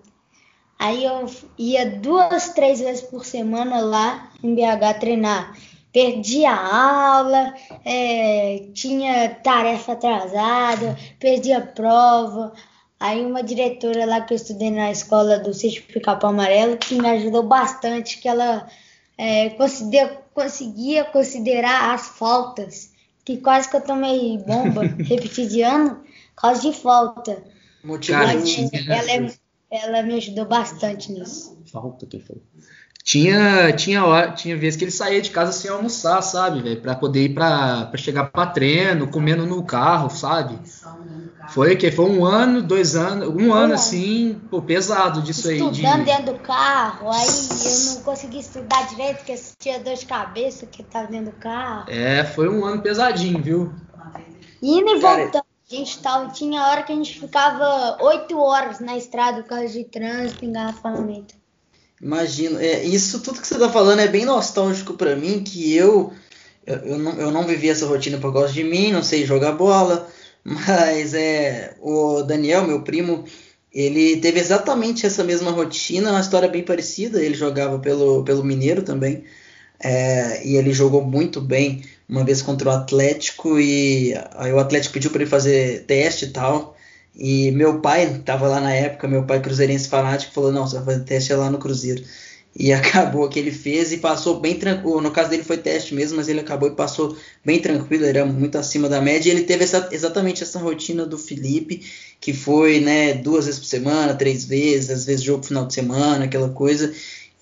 Aí eu ia duas, três vezes por semana lá em BH treinar. Perdia a aula, é, tinha tarefa atrasada, perdia prova. Aí uma diretora lá que eu estudei na escola do Sítio Pica-Pau Amarelo, que me ajudou bastante, que ela é, conseguia, conseguia considerar as faltas, que quase que eu tomei bomba, *laughs* repeti de ano, por causa de falta. Motivante. Ela, é, ela me ajudou bastante nisso. Falta que foi. Tinha, tinha hora, tinha vezes que ele saía de casa sem almoçar, sabe, velho? Pra poder ir pra, pra chegar pra treino, comendo no carro, sabe? Foi que foi um ano, dois anos, um ano assim, pô, pesado disso Estudando aí. Estudando de... dentro do carro, aí eu não consegui estudar direito, porque tinha dor de cabeça que tava dentro do carro. É, foi um ano pesadinho, viu? Indo e voltando. A gente tava, tinha hora que a gente ficava oito horas na estrada por causa de trânsito, engarrafamento. Imagino. É, isso tudo que você está falando é bem nostálgico para mim, que eu, eu, eu, não, eu não vivi essa rotina por causa de mim, não sei jogar bola, mas é o Daniel, meu primo, ele teve exatamente essa mesma rotina, uma história bem parecida. Ele jogava pelo, pelo Mineiro também, é, e ele jogou muito bem uma vez contra o Atlético, e aí o Atlético pediu para ele fazer teste e tal. E meu pai estava lá na época, meu pai cruzeirense fanático, falou: Não, você vai fazer teste lá no Cruzeiro. E *laughs* acabou que ele fez e passou bem tranquilo. No caso dele foi teste mesmo, mas ele acabou e passou bem tranquilo, era muito acima da média. E ele teve essa, exatamente essa rotina do Felipe, que foi né, duas vezes por semana, três vezes, às vezes jogo final de semana, aquela coisa.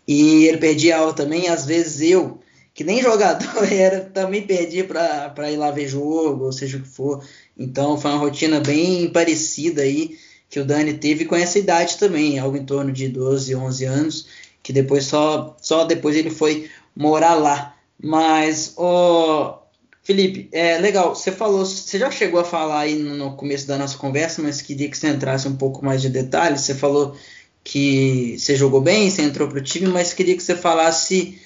E ele perdia aula também, às vezes eu, que nem jogador *laughs* era, também perdia para ir lá ver jogo, ou seja o que for. Então foi uma rotina bem parecida aí que o Dani teve com essa idade também, algo em torno de 12, 11 anos que depois só, só depois ele foi morar lá. Mas, oh, Felipe, é legal, você falou, você já chegou a falar aí no começo da nossa conversa, mas queria que você entrasse um pouco mais de detalhes. Você falou que você jogou bem, você entrou para o time, mas queria que você falasse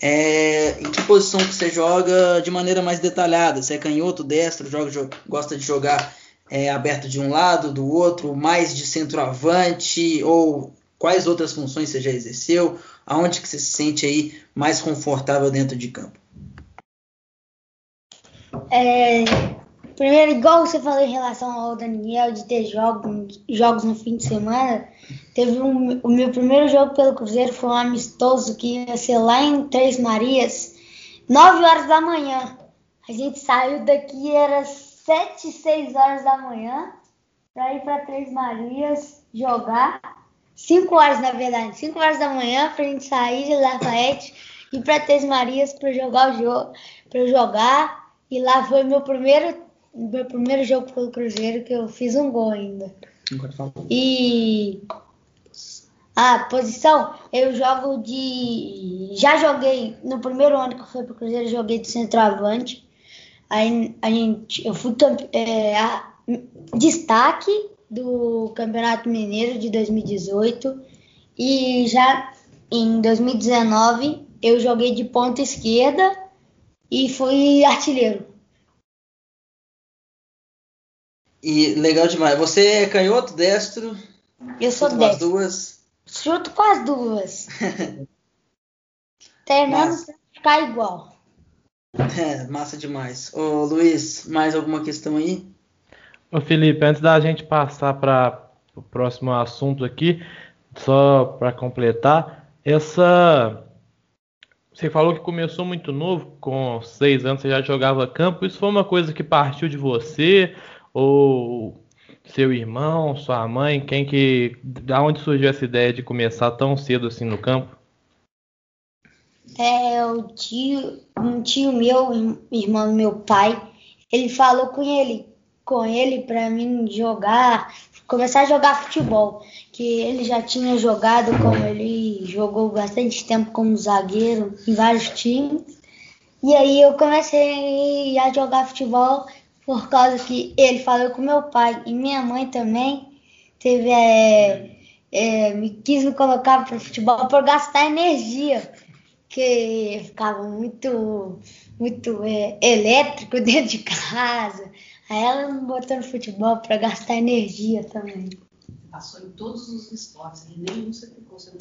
é, em que posição que você joga de maneira mais detalhada. Você é canhoto, destro, joga, gosta de jogar é, aberto de um lado, do outro, mais de centroavante, ou quais outras funções você já exerceu, aonde que você se sente aí mais confortável dentro de campo? É, primeiro, igual você falou em relação ao Daniel de ter jogos, jogos no fim de semana, teve um, o meu primeiro jogo pelo Cruzeiro foi um amistoso que ia ser lá em Três Marias, 9 horas da manhã. A gente saiu daqui, era 7, 6 horas da manhã, para ir para Três Marias jogar. 5 horas, na verdade, 5 horas da manhã pra gente sair de Lafayette e para Três Marias para jogar o jogo, para jogar. E lá foi meu primeiro meu primeiro jogo pelo Cruzeiro que eu fiz um gol ainda. E a posição, eu jogo de. Já joguei no primeiro ano que eu fui pro Cruzeiro, joguei de centroavante. Aí a gente, eu fui é, a, destaque do Campeonato Mineiro de 2018 e já em 2019 eu joguei de ponta esquerda e fui artilheiro. E legal demais. Você é canhoto, destro? Eu sou Chuto destro. as duas. Chuto com as duas. *laughs* Terminamos pra ficar igual. É, massa demais. Ô Luiz, mais alguma questão aí? Ô Felipe, antes da gente passar para o próximo assunto aqui, só para completar, essa. Você falou que começou muito novo, com seis anos você já jogava campo. Isso foi uma coisa que partiu de você? Ou seu irmão, sua mãe? Quem que. Da onde surgiu essa ideia de começar tão cedo assim no campo? É, o tio, um tio meu, irmão do meu pai, ele falou com ele, com ele para mim jogar, começar a jogar futebol, que ele já tinha jogado como ele jogou bastante tempo como zagueiro em vários times. E aí eu comecei a jogar futebol por causa que ele falou com meu pai e minha mãe também teve é, é, me quis me colocar para futebol por gastar energia que ficava muito, muito é, elétrico *laughs* dentro de casa. Aí ela me botou no futebol para gastar energia também. Passou em todos os esportes, nenhum você ficou. Você...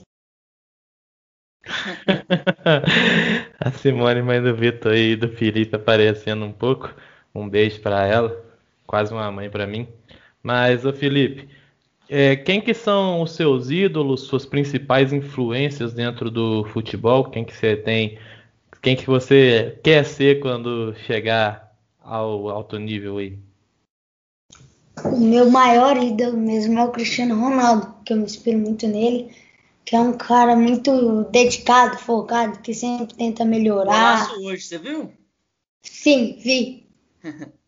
*laughs* A Simone, mãe do Vitor e do Felipe aparecendo um pouco. Um beijo para ela, quase uma mãe para mim. Mas, ô Felipe, é, quem que são os seus ídolos, suas principais influências dentro do futebol? Quem que você tem, quem que você quer ser quando chegar ao alto nível aí? O meu maior ídolo mesmo é o Cristiano Ronaldo, que eu me inspiro muito nele, que é um cara muito dedicado, focado, que sempre tenta melhorar. Golaço hoje, você viu? Sim, vi. *laughs*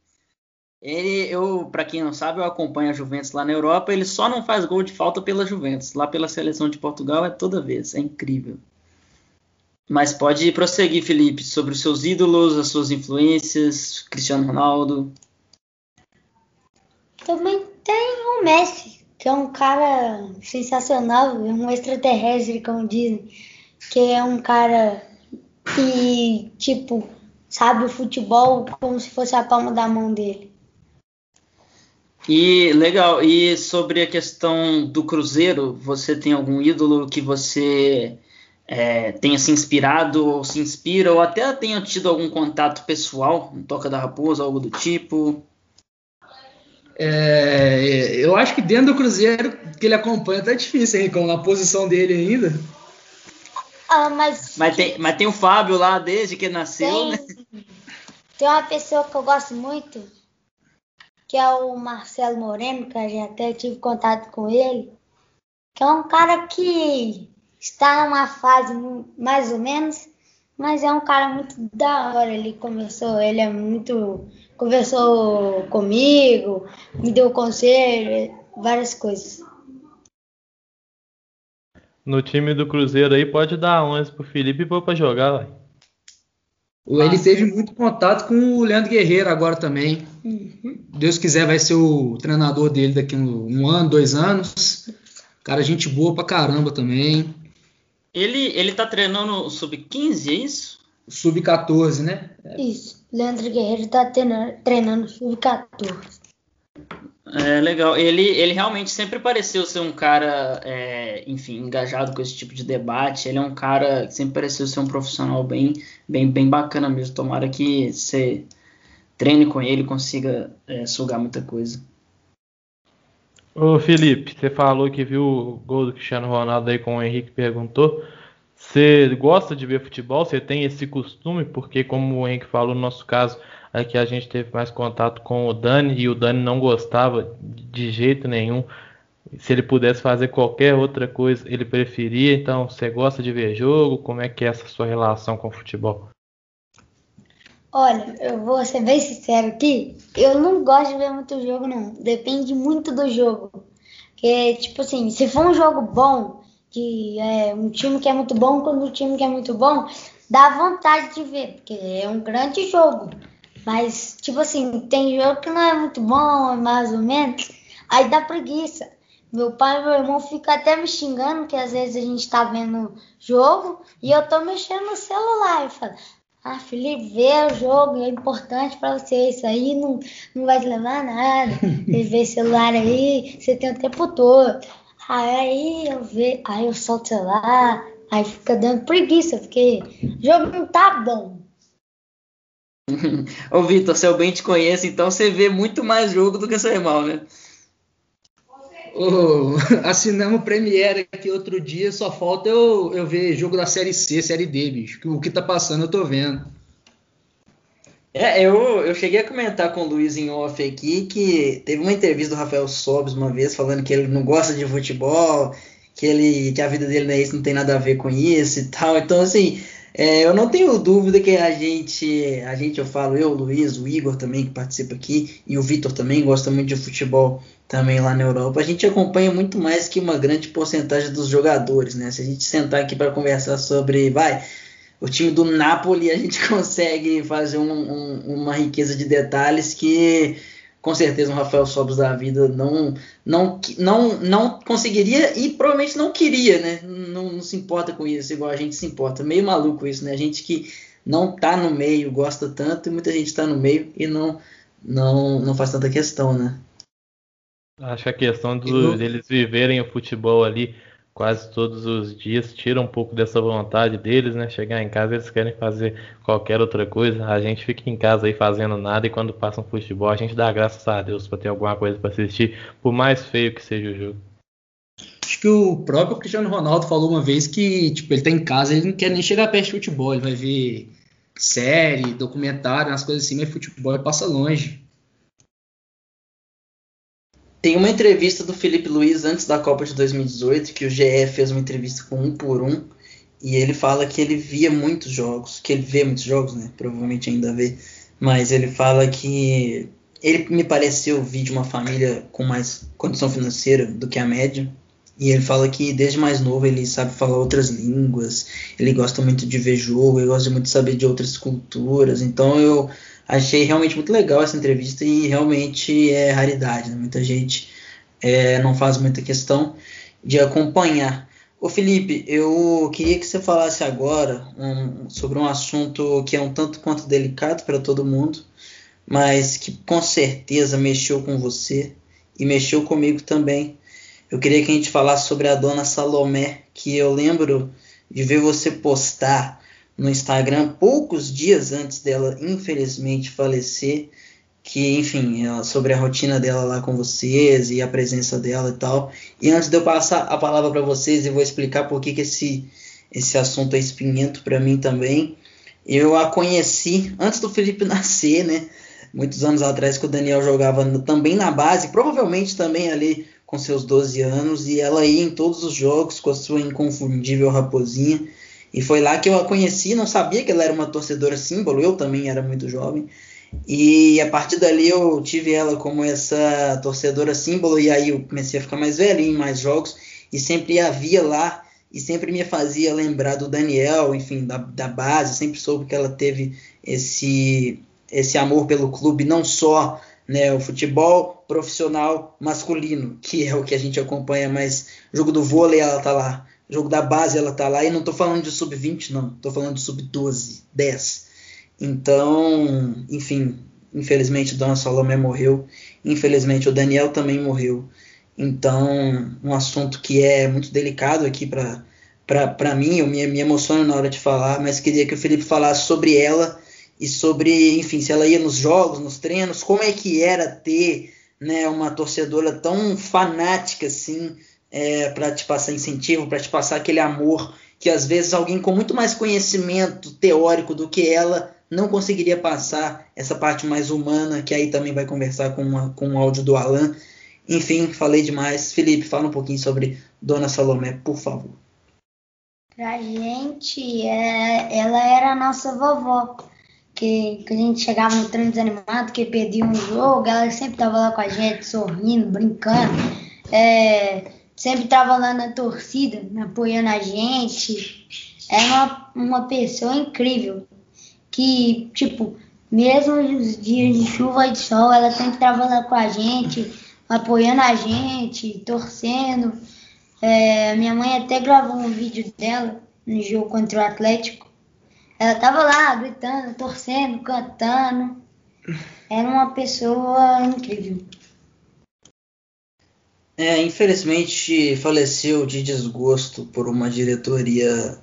Ele, eu, para quem não sabe, eu acompanho a Juventus lá na Europa. Ele só não faz gol de falta pela Juventus. Lá pela seleção de Portugal é toda vez. É incrível. Mas pode prosseguir, Felipe, sobre os seus ídolos, as suas influências, Cristiano Ronaldo. Também tem o Messi, que é um cara sensacional, um extraterrestre, como dizem, que é um cara que, tipo, sabe o futebol como se fosse a palma da mão dele. E legal, e sobre a questão do Cruzeiro, você tem algum ídolo que você é, tenha se inspirado ou se inspira, ou até tenha tido algum contato pessoal, no Toca da Raposa, algo do tipo? É, eu acho que dentro do Cruzeiro que ele acompanha tá difícil, hein? Com a posição dele ainda. Ah, mas. Mas tem, mas tem o Fábio lá desde que nasceu, tem, né? tem uma pessoa que eu gosto muito, que é o Marcelo Moreno, que eu já até tive contato com ele, que é um cara que está numa fase mais ou menos, mas é um cara muito da hora. Ele começou, ele é muito. conversou comigo, me deu conselho, várias coisas. No time do Cruzeiro aí pode dar 11 pro Felipe e pôr pra jogar, vai. Ele teve muito contato com o Leandro Guerreiro agora também. Uhum. Deus quiser, vai ser o treinador dele daqui um, um ano, dois anos. Cara, gente boa pra caramba também. Ele, ele tá treinando o Sub-15, é isso? Sub-14, né? Isso. Leandro Guerreiro tá treinando, treinando sub-14. É legal. Ele, ele realmente sempre pareceu ser um cara, é, enfim, engajado com esse tipo de debate. Ele é um cara que sempre pareceu ser um profissional bem, bem, bem bacana mesmo. Tomara que você treine com ele e consiga é, sugar muita coisa. Ô Felipe, você falou que viu o gol do Cristiano Ronaldo aí como o Henrique perguntou. Você gosta de ver futebol? Você tem esse costume? Porque, como o Henrique falou, no nosso caso, aqui a gente teve mais contato com o Dani e o Dani não gostava de jeito nenhum. Se ele pudesse fazer qualquer outra coisa, ele preferia. Então, você gosta de ver jogo? Como é que é essa sua relação com o futebol? Olha, eu vou ser bem sincero aqui. Eu não gosto de ver muito jogo, não. Depende muito do jogo. Porque, tipo assim, se for um jogo bom, que é um time que é muito bom quando um time que é muito bom, dá vontade de ver, porque é um grande jogo. Mas, tipo assim, tem jogo que não é muito bom, mais ou menos, aí dá preguiça. Meu pai e meu irmão ficam até me xingando, que às vezes a gente tá vendo jogo e eu tô mexendo no celular. E falo, ah, Felipe, vê o jogo, é importante para você. Isso aí não, não vai te levar a nada. *laughs* Ver celular aí, você tem o tempo todo. Aí eu ve, aí eu solto o celular, aí fica dando preguiça, porque o jogo não tá bom. *laughs* Ô Vitor, se eu bem te conheço, então você vê muito mais jogo do que seu irmão, né? *laughs* Assinamos Premiere aqui outro dia, só falta eu, eu ver jogo da Série C, Série D, bicho. O que tá passando eu tô vendo. É, eu, eu cheguei a comentar com o Luiz em off aqui que teve uma entrevista do Rafael Sobes uma vez falando que ele não gosta de futebol, que ele que a vida dele não é isso, não tem nada a ver com isso e tal. Então, assim, é, eu não tenho dúvida que a gente, a gente, eu falo, eu, o Luiz, o Igor também que participa aqui, e o Vitor também gosta muito de futebol também lá na Europa. A gente acompanha muito mais que uma grande porcentagem dos jogadores, né? Se a gente sentar aqui para conversar sobre, vai, o time do Napoli, a gente *laughs* consegue fazer um, um, uma riqueza de detalhes que com certeza um Rafael Sobres da vida não, não, não, não conseguiria e provavelmente não queria, né? Não, não, se importa com isso, igual a gente se importa. Meio maluco isso, né? A gente que não tá no meio gosta tanto e muita gente tá no meio e não, não, não faz tanta questão, né? Acho que a questão do, deles viverem o futebol ali quase todos os dias tira um pouco dessa vontade deles, né? Chegar em casa eles querem fazer qualquer outra coisa. A gente fica em casa aí fazendo nada e quando passa um futebol a gente dá graças a Deus para ter alguma coisa para assistir, por mais feio que seja o jogo. Acho que o próprio Cristiano Ronaldo falou uma vez que tipo ele tá em casa ele não quer nem chegar perto de futebol, ele vai ver série, documentário, umas coisas assim, mas futebol passa longe. Tem uma entrevista do Felipe Luiz antes da Copa de 2018, que o GE fez uma entrevista com um por um, e ele fala que ele via muitos jogos, que ele vê muitos jogos, né? Provavelmente ainda vê, mas ele fala que ele me pareceu vir de uma família com mais condição financeira do que a média. E ele fala que desde mais novo ele sabe falar outras línguas, ele gosta muito de ver jogo, ele gosta muito de saber de outras culturas. Então eu achei realmente muito legal essa entrevista e realmente é raridade. Né? Muita gente é, não faz muita questão de acompanhar. Ô Felipe, eu queria que você falasse agora um, sobre um assunto que é um tanto quanto delicado para todo mundo, mas que com certeza mexeu com você e mexeu comigo também. Eu queria que a gente falasse sobre a dona Salomé, que eu lembro de ver você postar no Instagram poucos dias antes dela infelizmente falecer, que enfim, ela, sobre a rotina dela lá com vocês e a presença dela e tal. E antes de eu passar a palavra para vocês, eu vou explicar por que, que esse esse assunto é espinhento para mim também. Eu a conheci antes do Felipe *laughs* nascer, né? Muitos anos atrás que o Daniel jogava também na base, provavelmente também ali com seus 12 anos, e ela ia em todos os jogos com a sua inconfundível raposinha. E foi lá que eu a conheci, não sabia que ela era uma torcedora símbolo, eu também era muito jovem. E a partir dali eu tive ela como essa torcedora símbolo, e aí eu comecei a ficar mais velhinho em mais jogos, e sempre havia lá, e sempre me fazia lembrar do Daniel, enfim, da, da base, sempre soube que ela teve esse, esse amor pelo clube, não só né, o futebol profissional masculino, que é o que a gente acompanha, mas jogo do vôlei ela tá lá, jogo da base ela tá lá, e não tô falando de sub-20 não, tô falando de sub-12, 10. Então, enfim, infelizmente Dona Salomé morreu, infelizmente o Daniel também morreu. Então, um assunto que é muito delicado aqui para mim, eu me, me emociono na hora de falar, mas queria que o Felipe falasse sobre ela e sobre, enfim, se ela ia nos jogos, nos treinos, como é que era ter né, uma torcedora tão fanática assim é, para te passar incentivo, para te passar aquele amor que às vezes alguém com muito mais conhecimento teórico do que ela não conseguiria passar essa parte mais humana, que aí também vai conversar com, uma, com o áudio do Alan. Enfim, falei demais. Felipe, fala um pouquinho sobre Dona Salomé, por favor. Pra gente, é, ela era a nossa vovó que, que a gente chegava no treino desanimado, que perdia um jogo, ela sempre estava lá com a gente, sorrindo, brincando, é, sempre estava lá na torcida, apoiando a gente. É uma, uma pessoa incrível, que, tipo, mesmo nos dias de chuva e de sol, ela sempre estava lá com a gente, apoiando a gente, torcendo. É, minha mãe até gravou um vídeo dela no jogo contra o Atlético, ela tava lá gritando, torcendo, cantando. Era uma pessoa incrível. É, infelizmente faleceu de desgosto por uma diretoria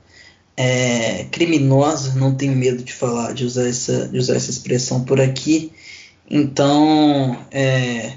é, criminosa. Não tenho medo de falar, de usar essa, de usar essa expressão por aqui. Então, é,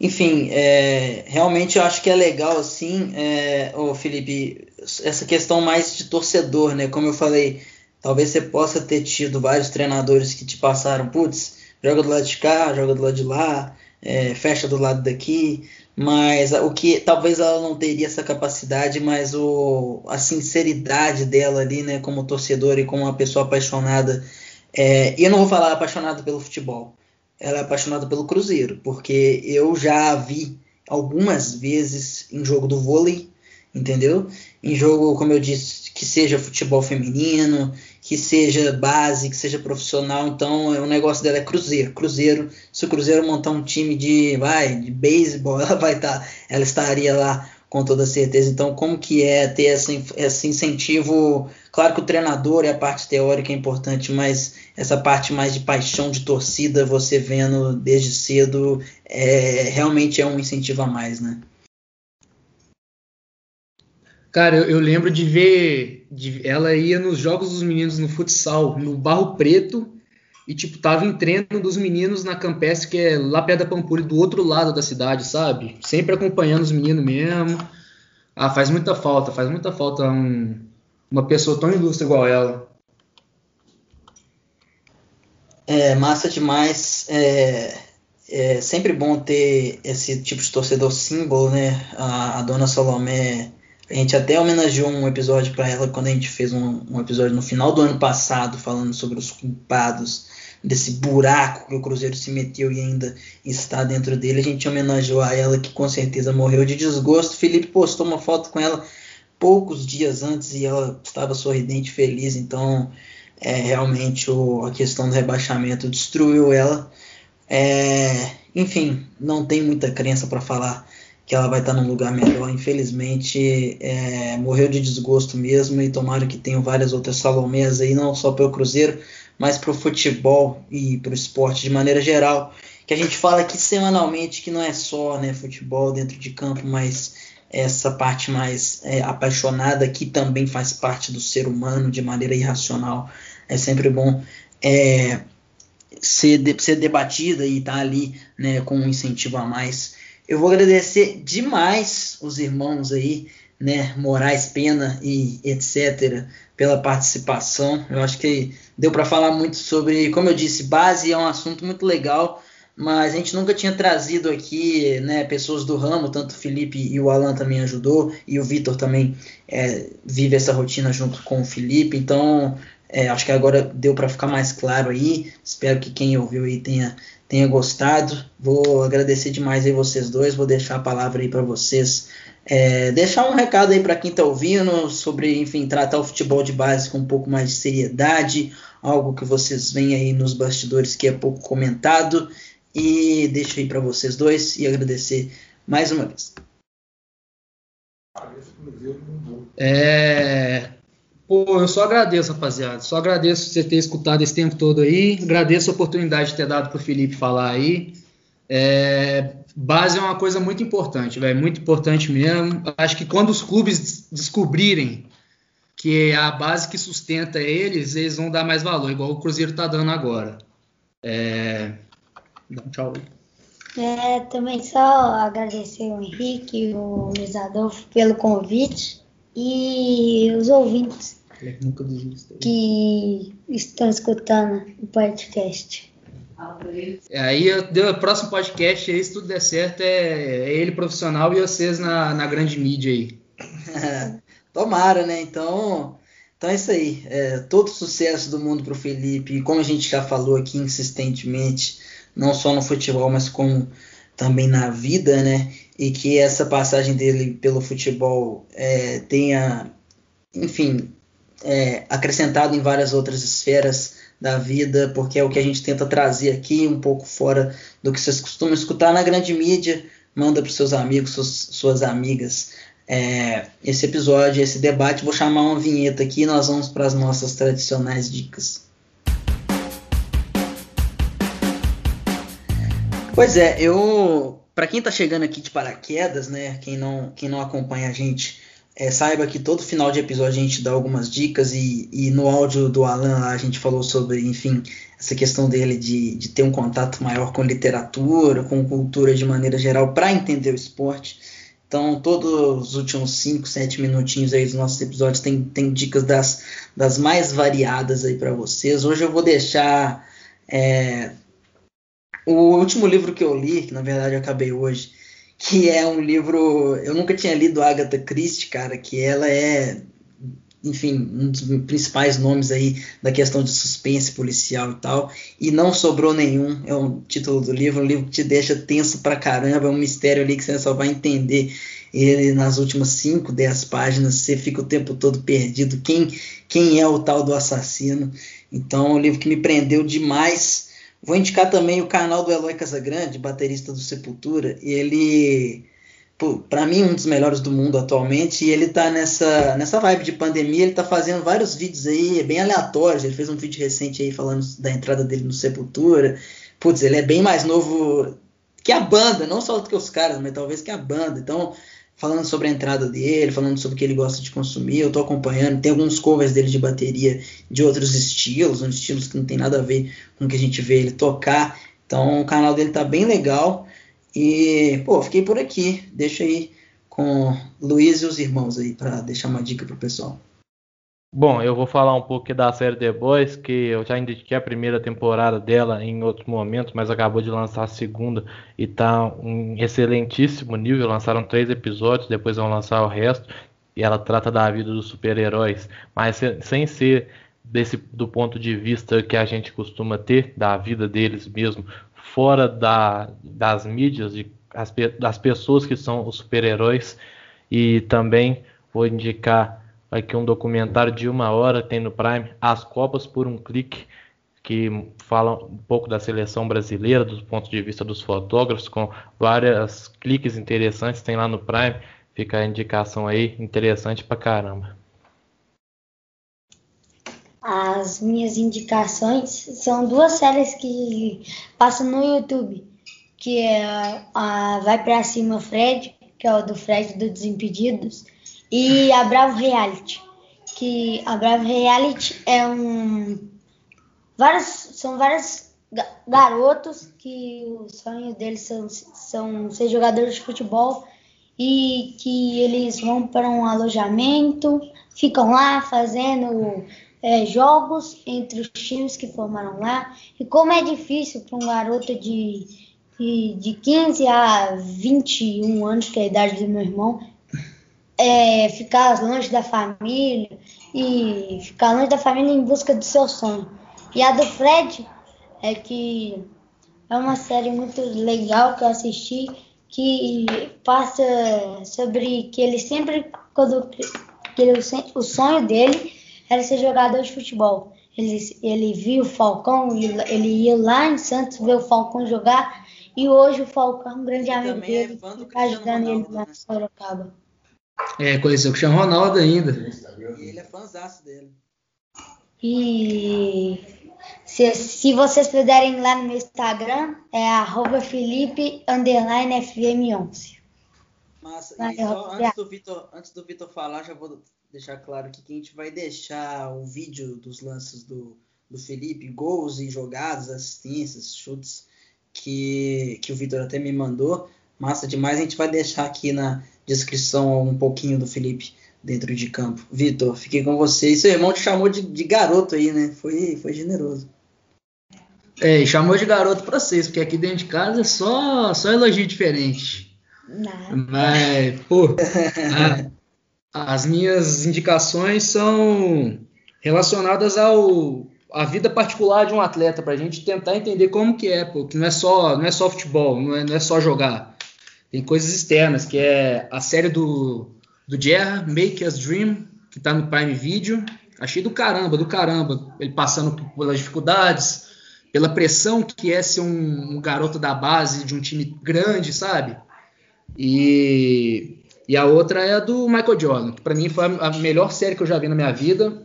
enfim, é, realmente eu acho que é legal assim, é, ô Felipe, essa questão mais de torcedor, né? Como eu falei, Talvez você possa ter tido vários treinadores que te passaram, putz, joga do lado de cá, joga do lado de lá, é, fecha do lado daqui, mas o que talvez ela não teria essa capacidade, mas o, a sinceridade dela ali, né, como torcedora e como uma pessoa apaixonada. É, e eu não vou falar apaixonada pelo futebol, ela é apaixonada pelo Cruzeiro, porque eu já a vi algumas vezes em jogo do vôlei, entendeu? Em jogo, como eu disse, que seja futebol feminino, que seja base, que seja profissional. Então, o negócio dela é Cruzeiro. Cruzeiro, se o Cruzeiro montar um time de, vai, de beisebol, *laughs* ela vai estar, tá, ela estaria lá com toda certeza. Então, como que é ter esse, esse incentivo? Claro que o treinador e a parte teórica é importante, mas essa parte mais de paixão de torcida, você vendo desde cedo, é, realmente é um incentivo a mais, né? Cara, eu, eu lembro de ver. De, ela ia nos jogos dos meninos no futsal, no Barro Preto, e tipo, tava em treino dos meninos na Campestre, que é lá perto da Pampulha, do outro lado da cidade, sabe? Sempre acompanhando os meninos mesmo. Ah, faz muita falta, faz muita falta um, uma pessoa tão ilustre igual ela. É, massa demais. É, é sempre bom ter esse tipo de torcedor símbolo, né? A, a dona Salomé a gente até homenageou um episódio para ela quando a gente fez um, um, episódio no final do ano passado falando sobre os culpados desse buraco que o Cruzeiro se meteu e ainda está dentro dele. A gente homenageou a ela que com certeza morreu de desgosto. Felipe postou uma foto com ela poucos dias antes e ela estava sorridente, feliz. Então, é, realmente o, a questão do rebaixamento destruiu ela. É, enfim, não tem muita crença para falar que ela vai estar num lugar melhor. Infelizmente, é, morreu de desgosto mesmo e tomara que tenham várias outras Salomés aí, não só pelo Cruzeiro, mas para o futebol e para o esporte de maneira geral. Que a gente fala aqui semanalmente que não é só né, futebol dentro de campo, mas essa parte mais é, apaixonada que também faz parte do ser humano de maneira irracional. É sempre bom é, ser, de, ser debatida e estar tá ali né, com um incentivo a mais eu vou agradecer demais os irmãos aí né, Moraes Pena e etc., pela participação. Eu acho que deu para falar muito sobre, como eu disse, base é um assunto muito legal, mas a gente nunca tinha trazido aqui né, pessoas do ramo, tanto o Felipe e o Alan também ajudou, e o Vitor também é, vive essa rotina junto com o Felipe, então é, acho que agora deu para ficar mais claro aí. Espero que quem ouviu aí tenha, tenha gostado. Vou agradecer demais aí vocês dois. Vou deixar a palavra aí para vocês. É, deixar um recado aí para quem está ouvindo sobre, enfim, tratar o futebol de base com um pouco mais de seriedade, algo que vocês veem aí nos bastidores que é pouco comentado. E deixo aí para vocês dois e agradecer mais uma vez. É, Pô, eu só agradeço, rapaziada. Só agradeço você ter escutado esse tempo todo aí. Agradeço a oportunidade de ter dado para o Felipe falar aí. É, base é uma coisa muito importante, velho. Muito importante mesmo. Acho que quando os clubes descobrirem que é a base que sustenta eles, eles vão dar mais valor, igual o Cruzeiro tá dando agora. É... Dá um tchau. É, também só agradecer o Henrique o Luiz Adolfo pelo convite e os ouvintes Nunca desista. que estão escutando o podcast. É, aí o próximo podcast aí, se tudo der certo, é, é ele profissional e vocês na, na grande mídia aí. *laughs* Tomara, né? Então, então é isso aí. É, todo sucesso do mundo pro Felipe, como a gente já falou aqui insistentemente, não só no futebol, mas como também na vida, né? E que essa passagem dele pelo futebol é, tenha, enfim, é, acrescentado em várias outras esferas da vida, porque é o que a gente tenta trazer aqui, um pouco fora do que vocês costumam escutar na grande mídia. Manda para seus amigos, suas, suas amigas é, esse episódio, esse debate. Vou chamar uma vinheta aqui e nós vamos para as nossas tradicionais dicas. Pois é, eu. Para quem está chegando aqui de paraquedas, né? Quem não, quem não acompanha a gente é, saiba que todo final de episódio a gente dá algumas dicas e, e no áudio do Alan a gente falou sobre, enfim, essa questão dele de, de ter um contato maior com literatura, com cultura de maneira geral para entender o esporte. Então, todos os últimos 5, 7 minutinhos aí dos nossos episódios tem, tem dicas das, das mais variadas aí para vocês. Hoje eu vou deixar é, o último livro que eu li, que na verdade eu acabei hoje, que é um livro. Eu nunca tinha lido Agatha Christie, cara, que ela é, enfim, um dos principais nomes aí da questão de suspense policial e tal, e não sobrou nenhum. É o título do livro, um livro que te deixa tenso pra caramba, é um mistério ali que você só vai entender ele nas últimas 5, 10 páginas, você fica o tempo todo perdido. Quem, quem é o tal do assassino? Então, é um livro que me prendeu demais Vou indicar também o canal do Eloy Casagrande, baterista do Sepultura. Ele, para mim, um dos melhores do mundo atualmente. E ele tá nessa, nessa vibe de pandemia. Ele tá fazendo vários vídeos aí, bem aleatórios. Ele fez um vídeo recente aí falando da entrada dele no Sepultura. Putz, ele é bem mais novo que a banda, não só que os caras, mas talvez que a banda. Então, falando sobre a entrada dele, falando sobre o que ele gosta de consumir. Eu tô acompanhando, tem alguns covers dele de bateria de outros estilos, uns estilos que não tem nada a ver com o que a gente vê ele tocar. Então o canal dele tá bem legal. E, pô, fiquei por aqui. Deixa aí com Luiz e os irmãos aí para deixar uma dica pro pessoal. Bom, eu vou falar um pouco da série The Boys, que eu já indiquei a primeira temporada dela em outros momentos, mas acabou de lançar a segunda e tá um excelentíssimo nível. Lançaram três episódios, depois vão lançar o resto. E ela trata da vida dos super-heróis, mas sem ser desse do ponto de vista que a gente costuma ter da vida deles mesmo, fora da, das mídias, de, as, das pessoas que são os super-heróis. E também vou indicar aqui um documentário de uma hora tem no Prime, As Copas por um Clique, que fala um pouco da seleção brasileira, do ponto de vista dos fotógrafos, com vários cliques interessantes, tem lá no Prime, fica a indicação aí, interessante pra caramba. As minhas indicações são duas séries que passam no YouTube, que é a Vai Pra Cima Fred, que é o do Fred do Desimpedidos, e a Bravo Reality, que a Bravo Reality é um são vários garotos que o sonho deles são, são ser jogadores de futebol e que eles vão para um alojamento, ficam lá fazendo é, jogos entre os times que formaram lá. E como é difícil para um garoto de, de, de 15 a 21 anos, que é a idade do meu irmão, é, ficar longe da família e ficar longe da família em busca do seu sonho. E a do Fred é que é uma série muito legal que eu assisti que passa sobre que ele sempre quando que ele, o sonho dele era ser jogador de futebol. Ele, ele viu o Falcão, ele ia lá em Santos ver o Falcão jogar e hoje o Falcão é um grande amigo é dele, é está ajudando ele lá né? Sorocaba. É, conheceu o Cristiano Ronaldo ainda. E ele é fãzaço dele. E se, se vocês puderem ir lá no meu Instagram, é arroba Felipe FM11. Massa. E só antes do, Vitor, antes do Vitor falar, já vou deixar claro aqui que a gente vai deixar o vídeo dos lances do, do Felipe, gols e jogadas, assistências, chutes que, que o Vitor até me mandou. Massa demais. A gente vai deixar aqui na descrição um pouquinho do Felipe dentro de campo. Vitor, fiquei com você. E seu irmão te chamou de, de garoto aí, né? Foi, foi generoso. É, chamou de garoto pra vocês, porque aqui dentro de casa é só, só elogio diferente. Não. Mas, pô, a, as minhas indicações são relacionadas ao a vida particular de um atleta para a gente tentar entender como que é, pô, que não é só não é só futebol, não é, não é só jogar. Tem coisas externas, que é a série do do Jerra, Make Us Dream, que tá no Prime Video. Achei do caramba, do caramba, ele passando pelas dificuldades, pela pressão que é ser um, um garoto da base de um time grande, sabe? E, e a outra é a do Michael Jordan, que para mim foi a melhor série que eu já vi na minha vida.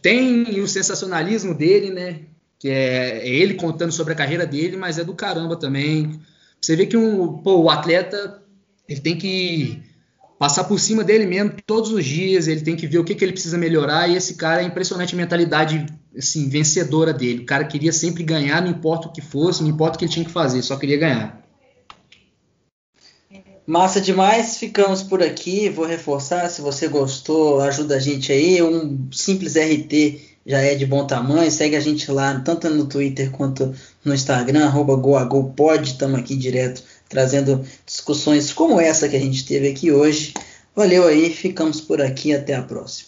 Tem o sensacionalismo dele, né? Que é, é ele contando sobre a carreira dele, mas é do caramba também. Você vê que um, pô, o atleta ele tem que passar por cima dele mesmo todos os dias, ele tem que ver o que, que ele precisa melhorar, e esse cara é impressionante a mentalidade assim, vencedora dele. O cara queria sempre ganhar, não importa o que fosse, não importa o que ele tinha que fazer, só queria ganhar. Massa demais, ficamos por aqui. Vou reforçar, se você gostou, ajuda a gente aí. Um simples RT já é de bom tamanho. Segue a gente lá, tanto no Twitter quanto no Instagram, arroba GoAGoPod. Estamos aqui direto trazendo discussões como essa que a gente teve aqui hoje. Valeu aí, ficamos por aqui, até a próxima.